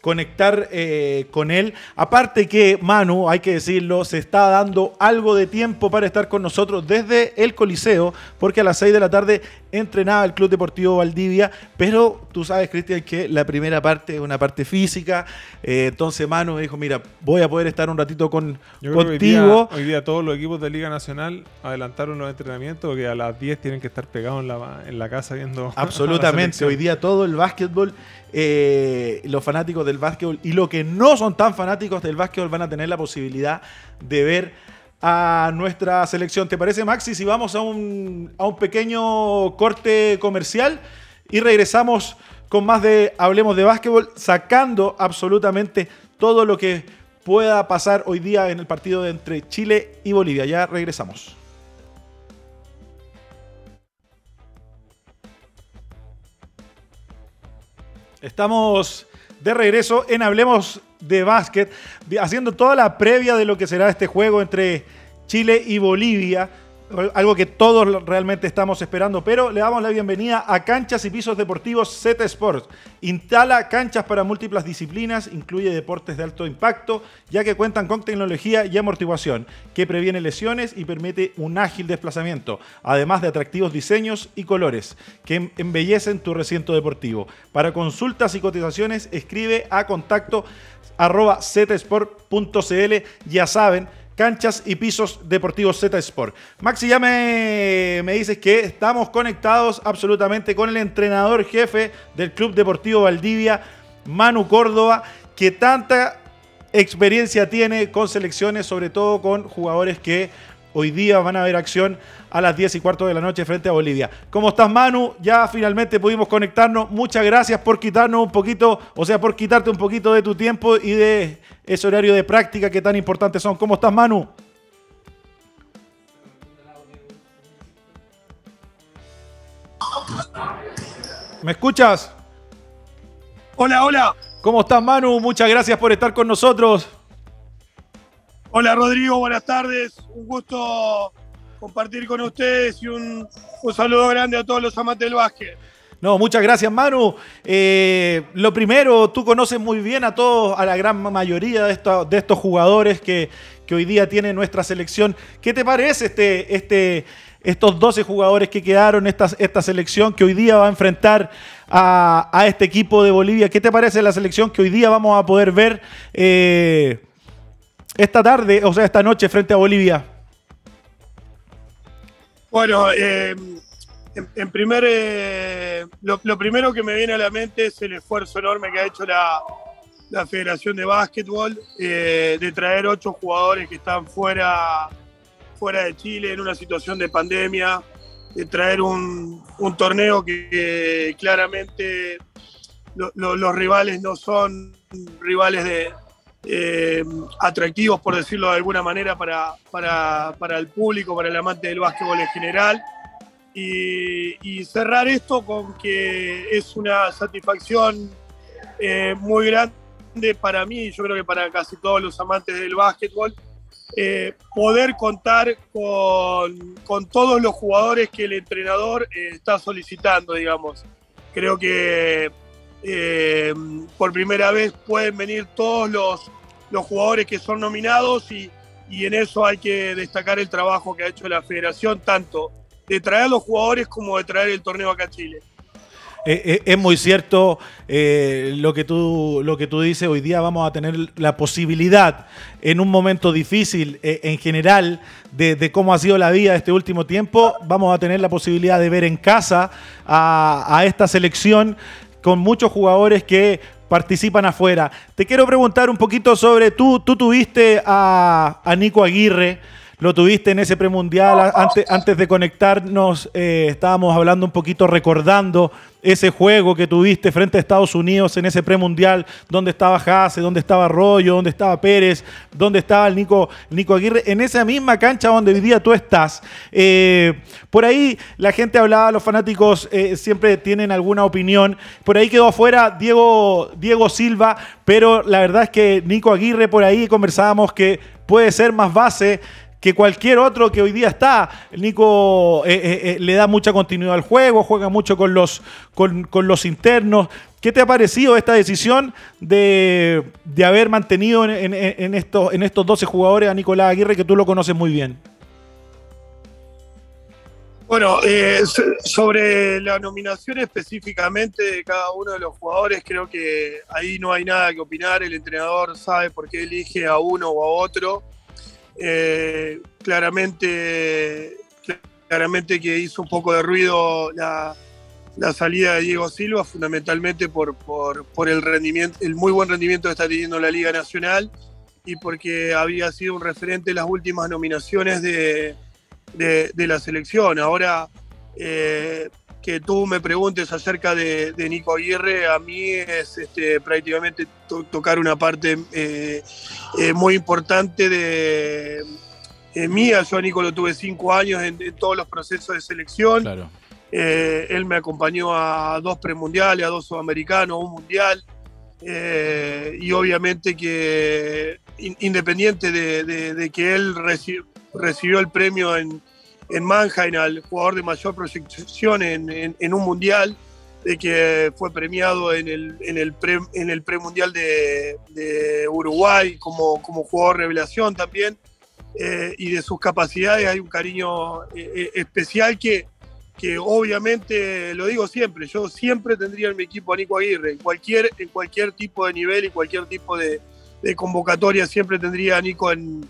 conectar eh, con él. Aparte que Manu, hay que decirlo, se está dando algo de tiempo para estar con nosotros desde el Coliseo, porque a las 6 de la tarde entrenaba el Club Deportivo Valdivia, pero tú sabes, Cristian, que la primera parte es una parte física, eh, entonces Manu dijo, mira, voy a poder estar un ratito con, contigo. Hoy día, todos los equipos de Liga Nacional adelantaron los entrenamientos, porque a las 10 tienen que estar pegados en la, en la casa viendo... [laughs] [laughs] Absolutamente, hoy día todo el básquetbol eh, los fanáticos del básquetbol y los que no son tan fanáticos del básquetbol van a tener la posibilidad de ver a nuestra selección. ¿Te parece, Maxi, si vamos a un, a un pequeño corte comercial y regresamos con más de Hablemos de Básquetbol, sacando absolutamente todo lo que pueda pasar hoy día en el partido entre Chile y Bolivia. Ya regresamos. Estamos de regreso en Hablemos de Básquet, haciendo toda la previa de lo que será este juego entre Chile y Bolivia. Algo que todos realmente estamos esperando, pero le damos la bienvenida a Canchas y Pisos Deportivos Z Sports. Instala canchas para múltiples disciplinas, incluye deportes de alto impacto, ya que cuentan con tecnología y amortiguación que previene lesiones y permite un ágil desplazamiento, además de atractivos diseños y colores que embellecen tu recinto deportivo. Para consultas y cotizaciones, escribe a contacto zsport.cl. Ya saben, canchas y pisos deportivos Z Sport. Maxi, ya me, me dices que estamos conectados absolutamente con el entrenador jefe del Club Deportivo Valdivia, Manu Córdoba, que tanta experiencia tiene con selecciones, sobre todo con jugadores que hoy día van a ver acción a las 10 y cuarto de la noche frente a Bolivia. ¿Cómo estás, Manu? Ya finalmente pudimos conectarnos. Muchas gracias por quitarnos un poquito, o sea, por quitarte un poquito de tu tiempo y de ese horario de práctica que tan importantes son. ¿Cómo estás, Manu? ¿Me escuchas? Hola, hola. ¿Cómo estás, Manu? Muchas gracias por estar con nosotros. Hola, Rodrigo. Buenas tardes. Un gusto compartir con ustedes y un, saludo grande a todos los amantes del básquet. No, muchas gracias, Manu. Eh, lo primero, tú conoces muy bien a todos, a la gran mayoría de, estos, de estos jugadores que, hoy día tiene nuestra selección. ¿Qué te parece este, este, estos 12 jugadores que quedaron, esta, esta selección que hoy día va a enfrentar a, este equipo de Bolivia? ¿Qué te parece la selección que hoy día vamos a poder ver eh, esta tarde, o sea, esta noche frente a Bolivia? Bueno, eh, en, primer, eh, lo, primero que me viene a la mente es el esfuerzo enorme que ha hecho la, Federación de Básquetbol eh, de traer ocho jugadores que están fuera, fuera de Chile en una situación de pandemia, de traer un, torneo que, claramente los rivales no son rivales de, eh, atractivos, por decirlo de alguna manera, para, para, el público, para el amante del básquetbol en general. Y, cerrar esto con que es una satisfacción eh, muy grande para mí, yo creo que para casi todos los amantes del básquetbol, eh, poder contar con, con, todos los jugadores que el entrenador está solicitando, digamos. Creo que eh, por primera vez pueden venir todos los, los jugadores que son nominados y, en eso hay que destacar el trabajo que ha hecho la federación, tanto de traer a los jugadores como de traer el torneo acá a Chile. Eh, eh, es muy cierto lo, que tú, lo que tú dices. Hoy día vamos a tener la posibilidad, en un momento difícil en general, de, de, cómo ha sido la vida este último tiempo, vamos a tener la posibilidad de ver en casa a, a esta selección con muchos jugadores que participan afuera. Te quiero preguntar un poquito sobre tú, tú tuviste a, a Nico Aguirre lo tuviste en ese premundial. Antes, antes de conectarnos, eh, estábamos hablando un poquito, recordando ese juego que tuviste frente a Estados Unidos en ese premundial, donde estaba Jase, donde estaba Arroyo, donde estaba Pérez, donde estaba el Nico, Nico Aguirre, en esa misma cancha donde hoy día tú estás. Eh, por ahí la gente hablaba, los fanáticos eh, siempre tienen alguna opinión. Por ahí quedó afuera Diego, Diego Silva, pero la verdad es que Nico Aguirre, por ahí conversábamos que puede ser más base que cualquier otro que hoy día está. Nico eh, eh, eh, le da mucha continuidad al juego, juega mucho con los, con, los internos. ¿Qué te ha parecido esta decisión de, haber mantenido en, estos, en estos 12 jugadores a Nicolás Aguirre, que tú lo conoces muy bien? Bueno, sobre la nominación específicamente de cada uno de los jugadores, creo que ahí no hay nada que opinar. El entrenador sabe por qué elige a uno o a otro. Eh, claramente, claramente que hizo un poco de ruido la, salida de Diego Silva, fundamentalmente por, por, el rendimiento, el muy buen rendimiento que está teniendo la Liga Nacional y porque había sido un referente en las últimas nominaciones de, la selección. Ahora, eh, que tú me preguntes acerca de, Nico Aguirre, a mí es este, prácticamente tocar una parte eh, eh, muy importante de eh, mía. Yo a Nico lo tuve cinco años en, todos los procesos de selección. él me acompañó a dos premundiales, a dos sudamericanos, a un mundial. y obviamente que independiente de, que él recibió el premio en, en Mannheim al jugador de mayor proyección en, un mundial, de que fue premiado en el, en pre, en premundial de, Uruguay como, como jugador revelación también. Eh, y de sus capacidades hay un cariño eh, eh, especial que, que obviamente, lo digo siempre, yo siempre tendría en mi equipo a Nico Aguirre, en cualquier, en cualquier tipo de nivel y cualquier tipo de convocatoria, siempre tendría a Nico en,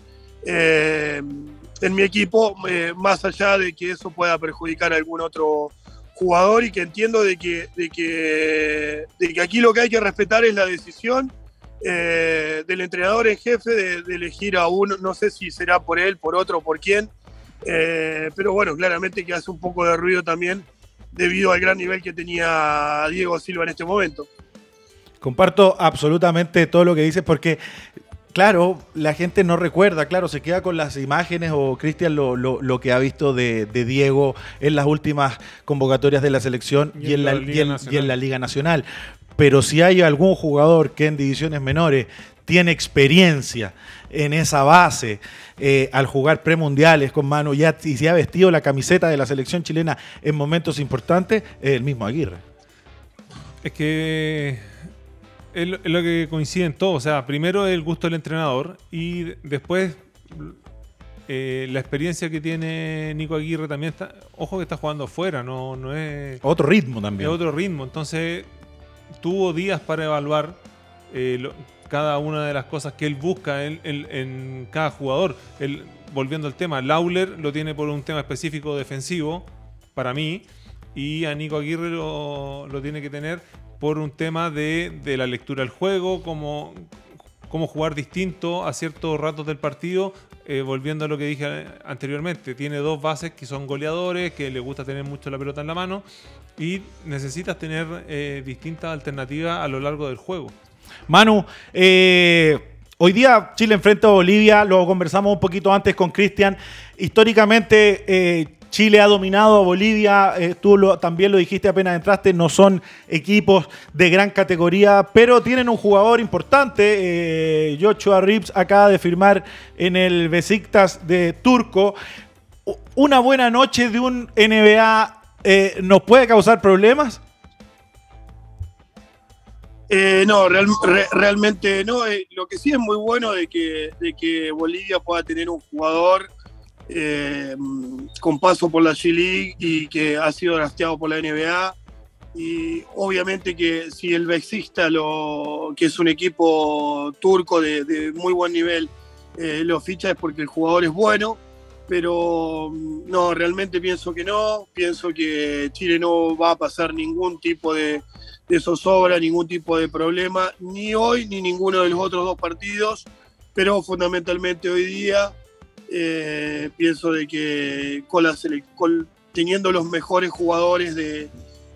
en mi equipo, más allá de que eso pueda perjudicar a algún otro jugador y que entiendo de que, de que, de que aquí lo que hay que respetar es la decisión eh, del entrenador en jefe de, elegir a uno, no sé si será por él, por otro, por quién, eh, pero bueno, claramente que hace un poco de ruido también debido al gran nivel que tenía Diego Silva en este momento. Comparto absolutamente todo lo que dices porque Claro, la gente no recuerda, claro, se queda con las imágenes o Cristian lo, que ha visto de, Diego en las últimas convocatorias de la selección y, en, la, y en, la, Liga Nacional. Pero si hay algún jugador que en divisiones menores tiene experiencia en esa base eh, al jugar premundiales con mano ya, y se ha vestido la camiseta de la selección chilena en momentos importantes, es el mismo Aguirre. Es que es lo, que coincide en todo. O sea, primero el gusto del entrenador y después eh, la experiencia que tiene Nico Aguirre también está. Ojo que está jugando afuera, no, no es. Otro ritmo también. Es otro ritmo. Entonces, tuvo días para evaluar eh, cada una de las cosas que él busca en, cada jugador. volviendo al tema, Lauler lo tiene por un tema específico defensivo, para mí, y a Nico Aguirre lo, lo tiene que tener por un tema de, la lectura del juego, cómo, cómo jugar distinto a ciertos ratos del partido, eh, volviendo a lo que dije anteriormente, tiene dos bases que son goleadores, que le gusta tener mucho la pelota en la mano y necesitas tener eh, distintas alternativas a lo largo del juego. Manu, eh, hoy día Chile enfrenta a Bolivia, lo conversamos un poquito antes con Cristian. Históricamente Chile ha dominado a Bolivia, eh, tú también lo dijiste apenas entraste, no son equipos de gran categoría, pero tienen un jugador importante. Eh, Joshua Rips acaba de firmar en el Besiktas de Turco. ¿Una buena noche de un NBA eh, nos puede causar problemas? no, realmente no. lo que sí es muy bueno de que, de que Bolivia pueda tener un jugador eh, con paso por la G-League y que ha sido drafteado por la NBA. Y obviamente que si el Bexista, lo, que es un equipo turco de, muy buen nivel, eh, lo ficha es porque el jugador es bueno, pero mm, no, realmente pienso que no, pienso que Chile no va a pasar ningún tipo de, de zozobra, ningún tipo de problema, ni hoy ni ninguno de los otros dos partidos, pero fundamentalmente hoy día eh, pienso de que con la teniendo los mejores jugadores de,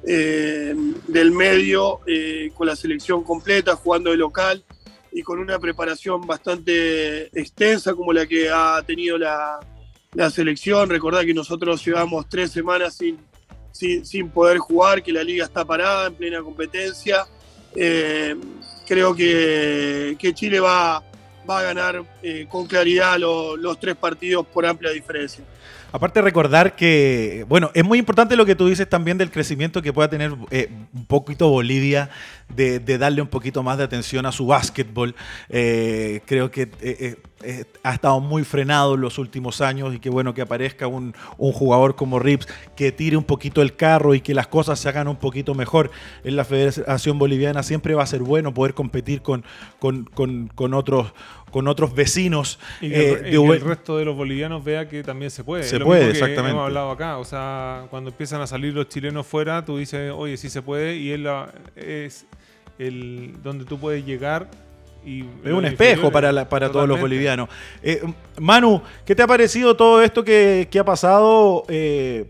eh, del medio, eh, con la selección completa, jugando de local y con una preparación bastante extensa como la que ha tenido la, la selección. Recordad que nosotros llevamos tres semanas sin, sin, poder jugar, que la liga está parada en plena competencia. creo que, que Chile va, va a ganar eh, con claridad los tres partidos por amplia diferencia. Aparte recordar que, bueno, es muy importante lo que tú dices también del crecimiento que pueda tener eh, un poquito Bolivia, de, darle un poquito más de atención a su básquetbol. Eh, creo que ha estado muy frenado en los últimos años y que bueno que aparezca un, jugador como Rips que tire un poquito el carro y que las cosas se hagan un poquito mejor en la Federación Boliviana. Siempre va a ser bueno poder competir con, con, otros con otros vecinos. Y que, eh, el resto de los bolivianos vea que también se puede. Se puede, exactamente. Hemos hablado acá. O sea, cuando empiezan a salir los chilenos fuera, tú dices, oye, sí se puede. Y él es el donde tú puedes llegar es un espejo para, para todos los bolivianos. Eh, Manu, ¿qué te ha parecido todo esto que, ha pasado? Eh,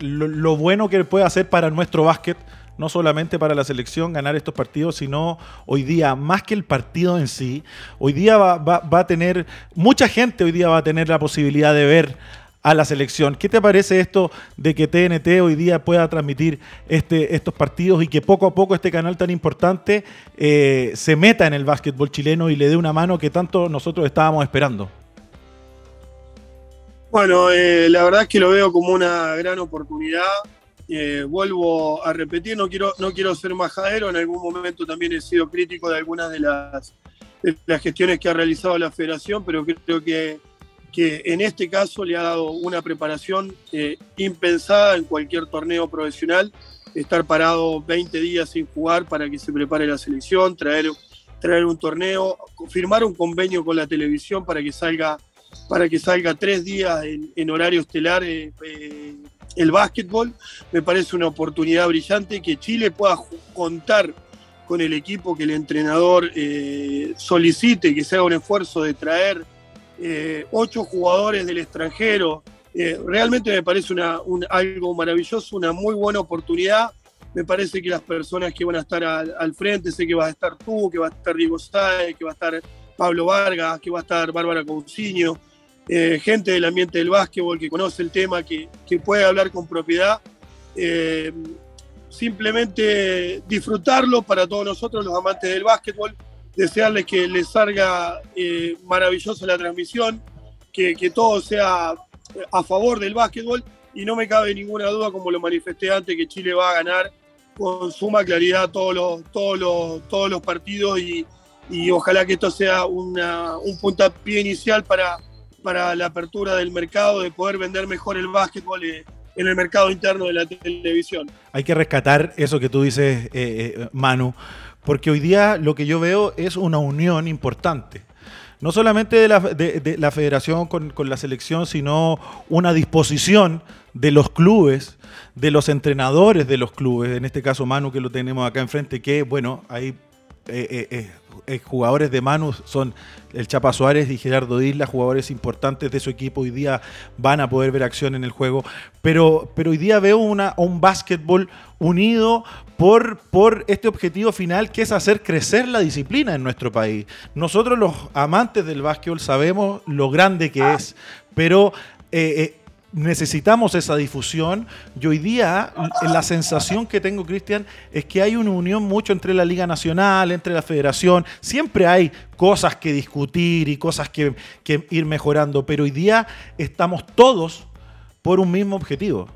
lo, bueno que puede hacer para nuestro básquet, no solamente para la selección ganar estos partidos, sino hoy día, más que el partido en sí, hoy día va a tener, mucha gente hoy día va a tener la posibilidad de ver a la selección. ¿Qué te parece esto de que TNT hoy día pueda transmitir este, estos partidos y que poco a poco este canal tan importante eh, se meta en el básquetbol chileno y le dé una mano que tanto nosotros estábamos esperando? Bueno, eh, la verdad es que lo veo como una gran oportunidad. Eh, vuelvo a repetir, no quiero, no quiero ser majadero, en algún momento también he sido crítico de algunas de las, las gestiones que ha realizado la federación, pero creo que, que en este caso le ha dado una preparación eh, impensada en cualquier torneo profesional, estar parado 20 días sin jugar para que se prepare la selección, traer, traer un torneo, firmar un convenio con la televisión para que salga, para que salga tres días en, horario estelar. Eh, el básquetbol me parece una oportunidad brillante que Chile pueda contar con el equipo que el entrenador eh, solicite, que se haga un esfuerzo de traer eh, ocho jugadores del extranjero. Eh, realmente me parece una, un, algo maravilloso, una muy buena oportunidad. Me parece que las personas que van a estar al, frente, sé que va a estar tú, que va a estar Diego Sáez, que va a estar Pablo Vargas, que va a estar Bárbara Cousiño, eh, gente del ambiente del básquetbol que conoce el tema, que, que puede hablar con propiedad. Eh, simplemente disfrutarlo para todos nosotros, los amantes del básquetbol, desearles que les salga eh, maravillosa la transmisión, que, que, todo sea a favor del básquetbol y no me cabe ninguna duda, como lo manifesté antes, que Chile va a ganar con suma claridad todos los, todos los, todos los partidos y, y ojalá que esto sea una, un puntapié inicial para, para la apertura del mercado, de poder vender mejor el básquetbol en el mercado interno de la televisión. Hay que rescatar eso que tú dices, eh, eh, Manu, porque hoy día lo que yo veo es una unión importante. No solamente de la, de, de la federación con, con, la selección, sino una disposición de los clubes, de los entrenadores de los clubes, en este caso Manu que lo tenemos acá enfrente, que bueno, ahí eh, eh, eh, jugadores de Manu son el Chapa Suárez y Gerardo Isla, jugadores importantes de su equipo. Hoy día van a poder ver acción en el juego. Pero, pero hoy día veo una, un básquetbol unido por, por este objetivo final que es hacer crecer la disciplina en nuestro país. Nosotros los amantes del básquetbol sabemos lo grande que es, pero necesitamos esa difusión y hoy día la sensación que tengo, Cristian, es que hay una unión mucho entre la Liga Nacional, entre la Federación, siempre hay cosas que discutir y cosas que, que ir mejorando, pero hoy día estamos todos por un mismo objetivo.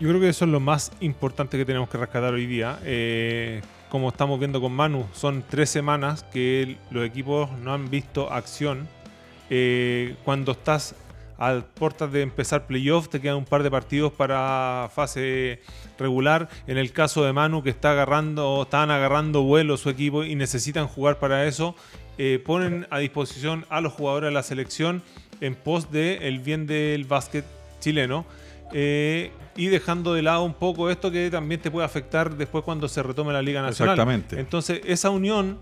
Yo creo que eso es lo más importante que tenemos que rescatar hoy día. Eh, como estamos viendo con Manu, son tres semanas que los equipos no han visto acción. Eh, cuando estás a puertas de empezar playoff, te quedan un par de partidos para fase regular. En el caso de Manu, que está agarrando, están agarrando vuelo su equipo y necesitan jugar para eso, eh, ponen a disposición a los jugadores de la selección en pos del el bien del básquet chileno. Eh, y dejando de lado un poco esto que también te puede afectar después cuando se retome la Liga Nacional. Exactamente. Entonces, esa unión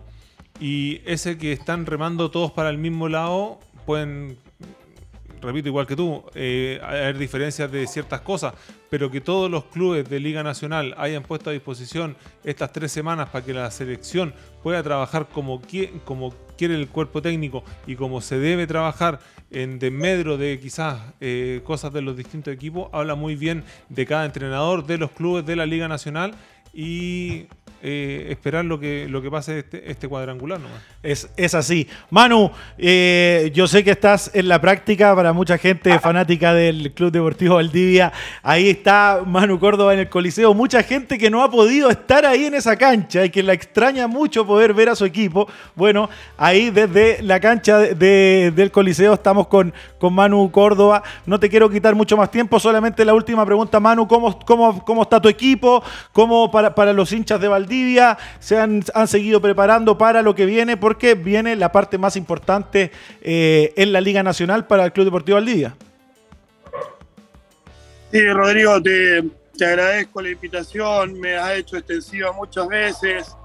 y ese que están remando todos para el mismo lado pueden repito, igual que tú, eh, haber diferencias de ciertas cosas, pero que todos los clubes de Liga Nacional hayan puesto a disposición estas tres semanas para que la selección pueda trabajar como, como quiere el cuerpo técnico y como se debe trabajar en desmedro de quizás eh, cosas de los distintos equipos, habla muy bien de cada entrenador, de los clubes de la Liga Nacional y eh, esperar lo que, lo que pase este, este cuadrangular nomás. Es, es así. Manu, eh, yo sé que estás en la práctica para mucha gente fanática del Club Deportivo Valdivia. Ahí está Manu Córdoba en el Coliseo. Mucha gente que no ha podido estar ahí en esa cancha y que la extraña mucho poder ver a su equipo. Bueno, ahí desde la cancha de, de, del Coliseo estamos con, con Manu Córdoba. No te quiero quitar mucho más tiempo, solamente la última pregunta, Manu, ¿cómo, cómo, cómo está tu equipo? ¿Cómo para, para los hinchas de Valdivia? Valdivia se han, han, seguido preparando para lo que viene, porque viene la parte más importante eh, en la Liga Nacional para el Club Deportivo Valdivia. Sí, Rodrigo, te, te agradezco la invitación, me has hecho extensiva muchas veces.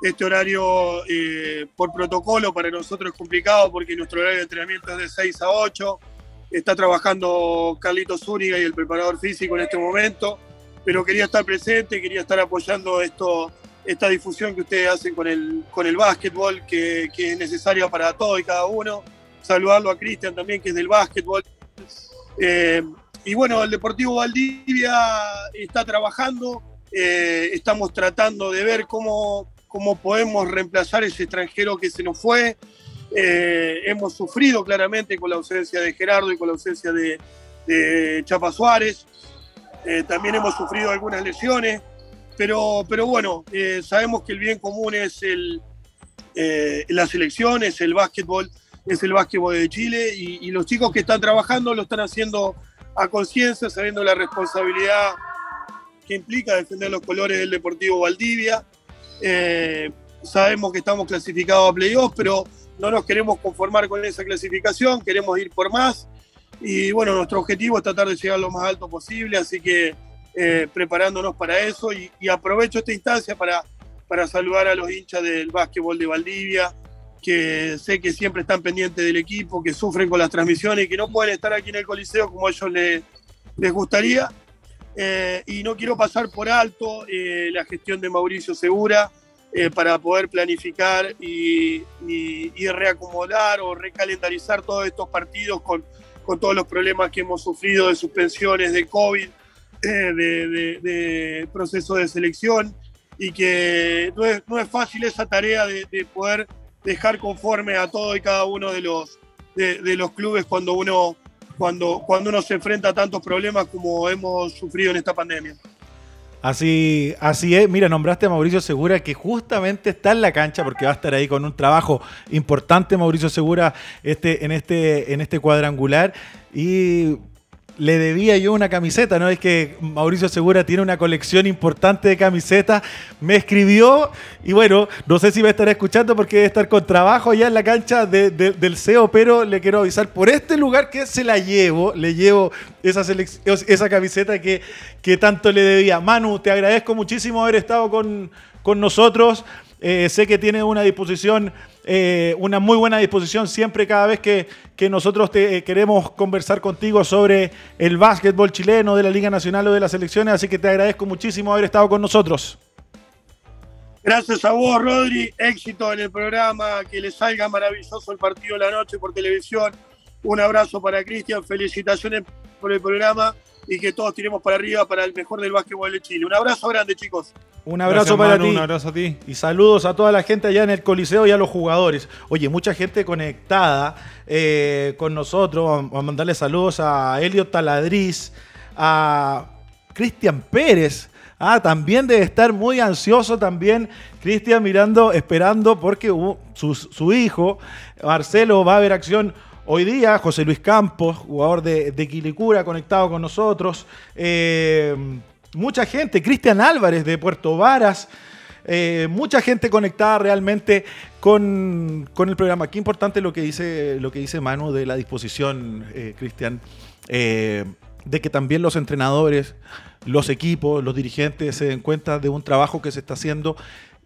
Este horario eh, por protocolo para nosotros es complicado porque nuestro horario de entrenamiento es de 6 a 8. Está trabajando Carlitos Zúñiga y el preparador físico en este momento, pero quería estar presente, quería estar apoyando esto, esta difusión que ustedes hacen con el, con el básquetbol, que, es necesaria para todo y cada uno. Saludarlo a Cristian también, que es del básquetbol. Eh, y bueno, el Deportivo Valdivia está trabajando, eh, estamos tratando de ver cómo, cómo podemos reemplazar ese extranjero que se nos fue. Eh, hemos sufrido claramente con la ausencia de Gerardo y con la ausencia de, de Chapa Suárez. También hemos sufrido algunas lesiones, pero, pero bueno, eh, sabemos que el bien común es el, las elecciones, el básquetbol, es el básquetbol de Chile y, y los chicos que están trabajando lo están haciendo a conciencia, sabiendo la responsabilidad que implica defender los colores del Deportivo Valdivia. Eh, sabemos que estamos clasificados a playoffs, pero no nos queremos conformar con esa clasificación, queremos ir por más. Y bueno, nuestro objetivo es tratar de llegar lo más alto posible, así que eh, preparándonos para eso. Y, y, aprovecho esta instancia para, para saludar a los hinchas del básquetbol de Valdivia, que sé que siempre están pendientes del equipo, que sufren con las transmisiones y que no pueden estar aquí en el Coliseo como ellos les, les gustaría. Eh, y no quiero pasar por alto eh, la gestión de Mauricio Segura eh, para poder planificar y, y, y, reacomodar o recalendarizar todos estos partidos con, con, todos los problemas que hemos sufrido de suspensiones, de COVID, de, de, proceso de selección y que no es, no es fácil esa tarea de, de poder dejar conforme a todo y cada uno de los, de, de, los clubes cuando uno, cuando, cuando uno se enfrenta a tantos problemas como hemos sufrido en esta pandemia. Así, así es. Mira, nombraste a Mauricio Segura, que justamente está en la cancha porque va a estar ahí con un trabajo importante, Mauricio Segura, este, en, este, en este cuadrangular. Y le debía yo una camiseta, ¿no? Es que Mauricio Segura tiene una colección importante de camisetas. Me escribió y bueno, no sé si va a estar escuchando porque debe estar con trabajo allá en la cancha de, de, del CEO, pero le quiero avisar por este lugar que se la llevo, le llevo esa, camiseta que, tanto le debía. Manu, te agradezco muchísimo haber estado con nosotros. Eh, sé que tiene una disposición, eh, una muy buena disposición siempre cada vez que, que nosotros te, eh, queremos conversar contigo sobre el básquetbol chileno de la Liga Nacional o de las elecciones, así que te agradezco muchísimo haber estado con nosotros. Gracias a vos, Rodri. Éxito en el programa, que le salga maravilloso el partido de la noche por televisión. Un abrazo para Cristian, felicitaciones por el programa y que todos tiremos para arriba para el mejor del básquetbol de Chile. Un abrazo grande, chicos. Un abrazo Gracias, para Manu, ti. Un abrazo a ti. Y saludos a toda la gente allá en el Coliseo y a los jugadores. Oye, mucha gente conectada eh, con nosotros. Vamos a mandarle saludos a Elliot Taladriz, a Cristian Pérez. Ah, también debe estar muy ansioso también Cristian mirando, esperando porque uh, su, su, hijo, Marcelo, va a ver acción hoy día. José Luis Campos, jugador de, de Quilicura, conectado con nosotros. Eh, mucha gente, Cristian Álvarez de Puerto Varas, eh, mucha gente conectada realmente con, con, el programa. Qué importante lo que dice, lo que dice Manu de la disposición, eh, Cristian, eh, de que también los entrenadores, los equipos, los dirigentes se den cuenta de un trabajo que se está haciendo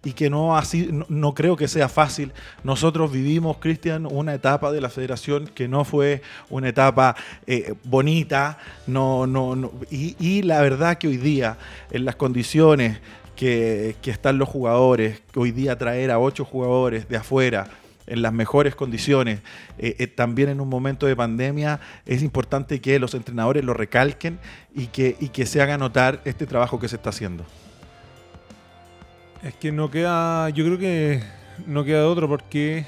y que no así no, creo que sea fácil. Nosotros vivimos, Cristian, una etapa de la federación que no fue una etapa eh, bonita, no, no, y, la verdad que hoy día, en las condiciones que, que están los jugadores, que hoy día traer a ocho jugadores de afuera, en las mejores condiciones, eh, eh, también en un momento de pandemia, es importante que los entrenadores lo recalquen y que, y que se haga notar este trabajo que se está haciendo. Es que no queda, yo creo que no queda otro porque,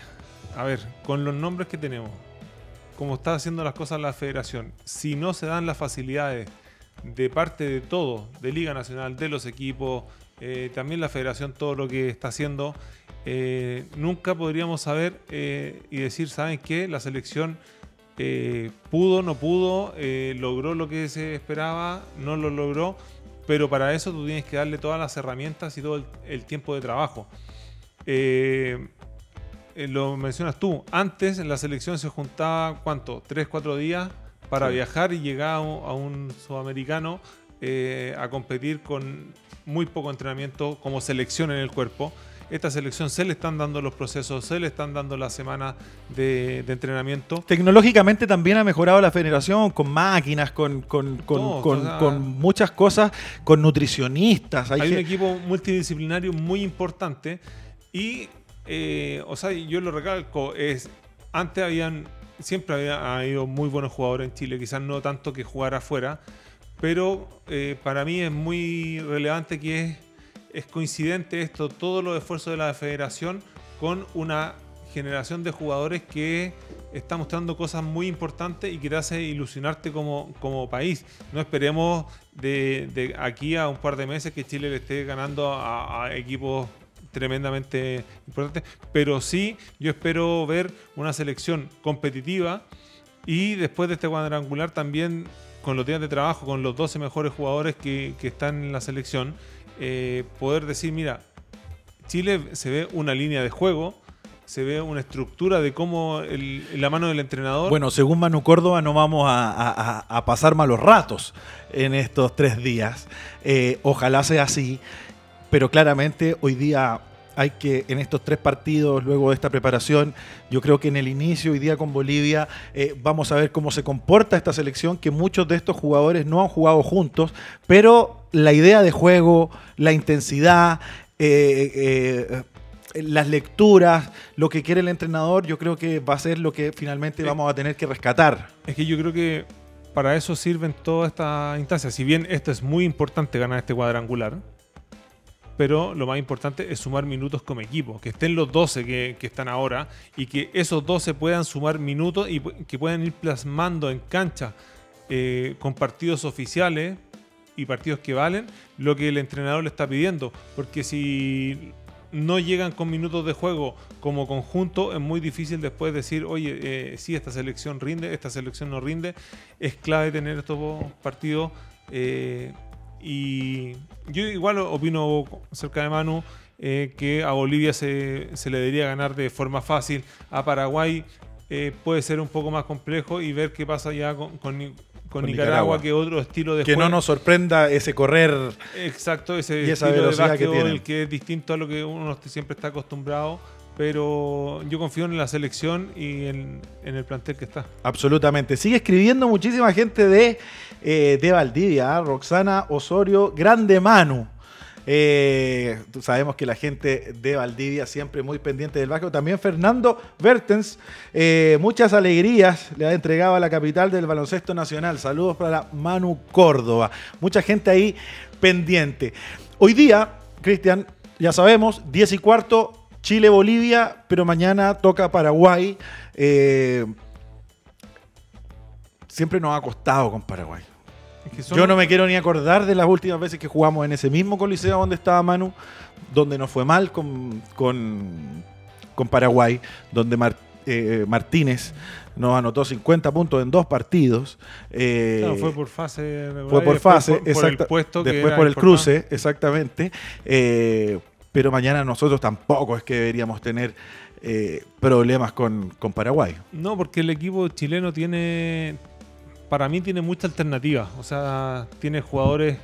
a ver, con los nombres que tenemos, como está haciendo las cosas la federación, si no se dan las facilidades de parte de todo, de Liga Nacional, de los equipos, eh, también la federación, todo lo que está haciendo, eh, nunca podríamos saber eh, y decir, ¿saben qué? La selección pudo, no pudo, logró lo que se esperaba, no lo logró pero para eso tú tienes que darle todas las herramientas y todo el, el tiempo de trabajo. Eh, eh, lo mencionas tú, antes en la selección se juntaba, ¿cuánto? ¿Tres, cuatro días para sí. viajar y llegar a un, a un sudamericano eh, a competir con muy poco entrenamiento como selección en el cuerpo? Esta selección se le están dando los procesos, se le están dando las semanas de, de, entrenamiento. Tecnológicamente también ha mejorado la federación con máquinas, con, con, con, con, o sea, con muchas cosas, con nutricionistas. Hay, hay un equipo multidisciplinario muy importante y, eh, o sea, yo lo recalco, es antes habían, siempre había habido muy buenos jugadores en Chile, quizás no tanto que jugar afuera, pero eh, para mí es muy relevante que es es coincidente esto, todos los esfuerzos de la federación con una generación de jugadores que está mostrando cosas muy importantes y que te hace ilusionarte como, como país. No esperemos de, aquí a un par de meses que Chile le esté ganando a, equipos tremendamente importantes, pero sí yo espero ver una selección competitiva y después de este cuadrangular también con los días de trabajo, con los 12 mejores jugadores que están en la selección, eh, poder decir, mira, Chile se ve una línea de juego, se ve una estructura de cómo la mano del entrenador. Bueno, según Manu Córdoba, no vamos a pasar malos ratos en estos tres días. Eh, ojalá sea así, pero claramente hoy día hay que, en estos tres partidos, luego de esta preparación, yo creo que en el inicio, hoy día con Bolivia, eh, vamos a ver cómo se comporta esta selección, que muchos de estos jugadores no han jugado juntos, pero la idea de juego, la intensidad, eh, eh, las lecturas, lo que quiere el entrenador, yo creo que va a ser lo que finalmente vamos a tener que rescatar. Es que yo creo que para eso sirven todas estas instancias. Si bien esto es muy importante ganar este cuadrangular, pero lo más importante es sumar minutos como equipo, que estén los 12 que, están ahora y que esos 12 puedan sumar minutos y que puedan ir plasmando en cancha eh, con partidos oficiales y partidos que valen lo que el entrenador le está pidiendo. Porque si no llegan con minutos de juego como conjunto, es muy difícil después decir, oye, eh, sí, esta selección rinde, esta selección no rinde. Es clave tener estos partidos. eh, y yo igual opino cerca de Manu eh, que a Bolivia se, se le debería ganar de forma fácil. A Paraguay eh, puede ser un poco más complejo y ver qué pasa ya con, con con Nicaragua, que otro estilo de Que juego. no nos sorprenda ese correr. Exacto, ese Y esa estilo de que básquetbol tienen. que es distinto a lo que uno siempre está acostumbrado. Pero yo confío en la selección y en, en el plantel que está. Absolutamente. Sigue escribiendo muchísima gente de, eh, de Valdivia, ¿ah? Roxana Osorio, grande Manu. Eh, sabemos que la gente de Valdivia siempre muy pendiente del básquet. También Fernando Bertens, eh, muchas alegrías le ha entregado a la capital del baloncesto nacional. Saludos para Manu Córdoba. Mucha gente ahí pendiente. Hoy día, Cristian, ya sabemos, 10 y cuarto, Chile-Bolivia, pero mañana toca Paraguay. Eh, siempre nos ha costado con Paraguay. Es que son- Yo no me quiero ni acordar de las últimas veces que jugamos en ese mismo coliseo donde estaba Manu, donde nos fue mal con, con, con Paraguay, donde Mar- eh, Martínez nos anotó 50 puntos en dos partidos. eh, Claro, fue por fase. fue por fase, por- por el puesto después por el importante. cruce, exactamente. Eh, pero mañana nosotros tampoco es que deberíamos tener eh, problemas con, con Paraguay. No, porque el equipo chileno tiene, para mí tiene mucha alternativa. O sea, tiene jugadores,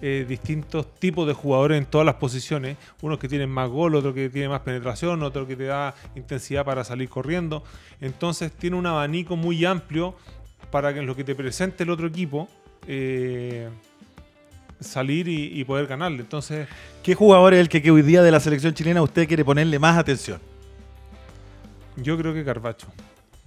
eh, distintos tipos de jugadores en todas las posiciones. Unos que tienen más gol, otro que tiene más penetración, otro que te da intensidad para salir corriendo. Entonces tiene un abanico muy amplio para que en lo que te presente el otro equipo eh, salir y, y poder ganarle. Entonces, ¿Qué jugador es el que, que hoy día de la selección chilena usted quiere ponerle más atención? yo creo que Carvacho.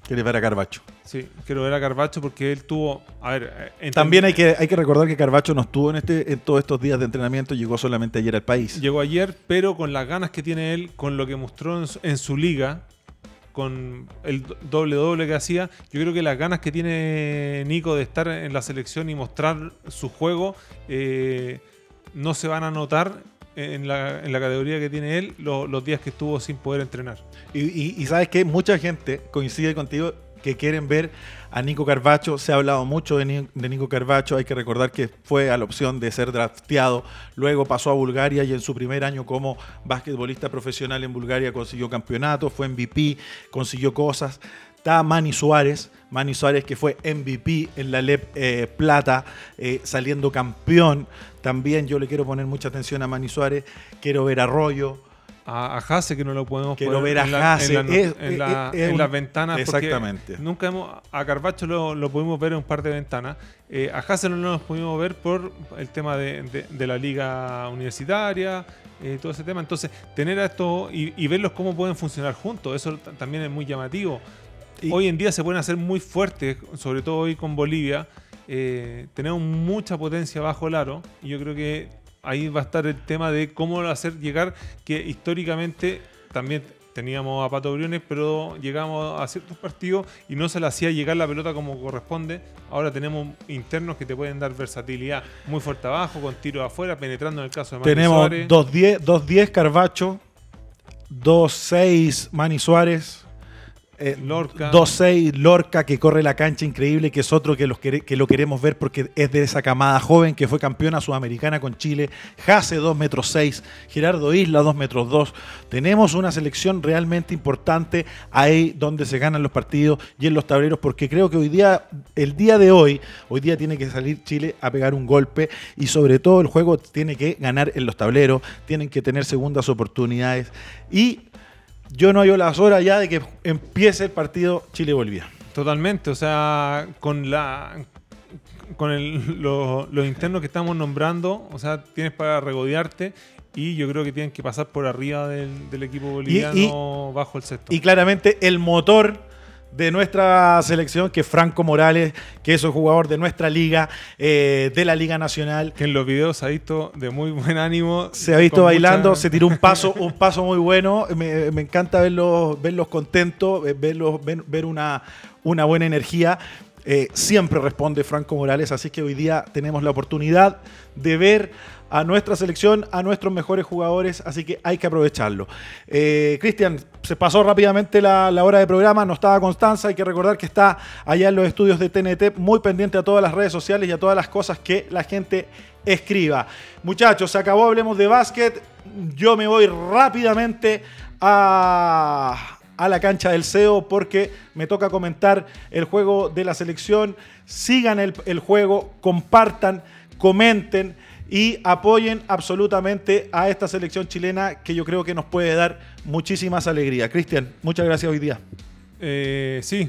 Quiere ver a Carbacho. Sí, quiero ver a Carvacho porque él tuvo. A ver, eh, También hay que, hay que recordar que Carbacho no estuvo en, este, en todos estos días de entrenamiento, llegó solamente ayer al país. Llegó ayer, pero con las ganas que tiene él, con lo que mostró en su, en su liga, con el do- doble doble que hacía, yo creo que las ganas que tiene Nico de estar en la selección y mostrar su juego eh, no se van a notar en la, en la categoría que tiene él lo- los días que estuvo sin poder entrenar. Y sabes que mucha gente coincide contigo que quieren ver a Nico Carbacho. Se ha hablado mucho de, Ni- de Nico Carbacho. Hay que recordar que fue a la opción de ser drafteado. Luego pasó a Bulgaria y en su primer año como basquetbolista profesional en Bulgaria consiguió campeonato, fue MVP, consiguió cosas. Está Manny Suárez, Manny Suárez que fue MVP en la LEP eh, Plata, eh, saliendo campeón. También yo le quiero poner mucha atención a Manny Suárez. Quiero ver a Arroyo. A, a Jase, que no lo podemos Quiero poner ver a en la- en, la- es- en la- es- es en un- las ventanas. Exactamente. Nunca hemos, a Carvacho lo, lo pudimos ver en un par de ventanas. Eh, a Jase no lo hemos podido ver por el tema de, de- de la liga universitaria, eh, todo ese tema. Entonces, tener a esto y, y verlos cómo pueden funcionar juntos, eso también es muy llamativo. Y- hoy en día se pueden hacer muy fuertes, sobre todo hoy con Bolivia. Eh, tenemos mucha potencia bajo el aro y yo creo que ahí va a estar el tema de cómo hacer llegar que históricamente también teníamos a Pato Briones, pero llegamos a ciertos partidos y no se le hacía llegar la pelota como corresponde. Ahora tenemos internos que te pueden dar versatilidad muy fuerte abajo, con tiros afuera, penetrando en el caso de Mani Tenemos 2-10 Carvacho, 2-6 Mani Suárez, eh, Lorca. 2-6, Lorca, que corre la cancha increíble, que es otro que, los que, lo queremos ver porque es de esa camada joven que fue campeona sudamericana con Chile. Jase, 2 metros 6. Gerardo Isla, 2 metros 2. Tenemos una selección realmente importante ahí donde se ganan los partidos y en los tableros, porque creo que hoy día, el día de hoy, hoy día tiene que salir Chile a pegar un golpe y sobre todo el juego tiene que ganar en los tableros, tienen que tener segundas oportunidades y yo no hallo las horas ya de que empiece el partido Chile-Bolivia. Totalmente, o sea, con la con los internos que estamos nombrando, o sea, tienes para regodearte y yo creo que tienen que pasar por arriba del, equipo boliviano bajo el sexto. Y claramente el motor de nuestra selección, que es Franco Morales, que es un jugador de nuestra liga, eh, de la Liga Nacional. Que en los videos ha visto de muy buen ánimo. Se ha visto bailando, se tiró un [laughs] paso, un paso muy bueno. Me, encanta verlos, verlos contentos, verlos, ver, una, una buena energía. Eh, siempre responde Franco Morales, así que hoy día tenemos la oportunidad de ver a nuestra selección, a nuestros mejores jugadores, así que hay que aprovecharlo. Eh, Cristian, se pasó rápidamente la, hora de programa, no estaba Constanza, hay que recordar que está allá en los estudios de TNT, muy pendiente a todas las redes sociales y a todas las cosas que la gente escriba. Muchachos, se acabó, hablemos de básquet, yo me voy rápidamente a a la cancha del CEO porque me toca comentar el juego de la selección. Sigan el, juego, compartan, comenten y apoyen absolutamente a esta selección chilena que yo creo que nos puede dar muchísimas alegrías. Cristian, muchas gracias hoy día. Eh, sí,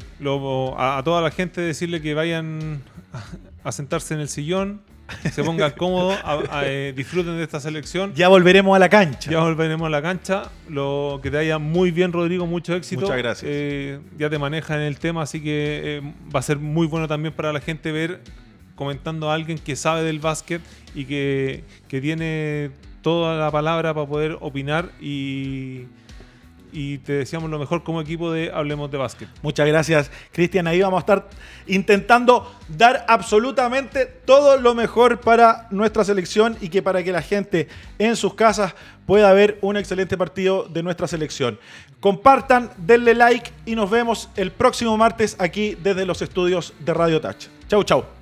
a, toda la gente decirle que vayan a, sentarse en el sillón, se pongan cómodos, eh, disfruten de esta selección. Ya volveremos a la cancha. Ya volveremos a la cancha. Lo que te vaya muy bien, Rodrigo, mucho éxito. Muchas gracias. Eh, ya te manejas en el tema, así que va a ser muy bueno también para la gente ver comentando a alguien que sabe del básquet y que, tiene toda la palabra para poder opinar y, y te deseamos lo mejor como equipo de Hablemos de Básquet. Muchas gracias, Cristian. Ahí vamos a estar intentando dar absolutamente todo lo mejor para nuestra selección y que para que la gente en sus casas pueda ver un excelente partido de nuestra selección. Compartan, denle like y nos vemos el próximo martes aquí desde los estudios de Radio Touch. Chau, chau.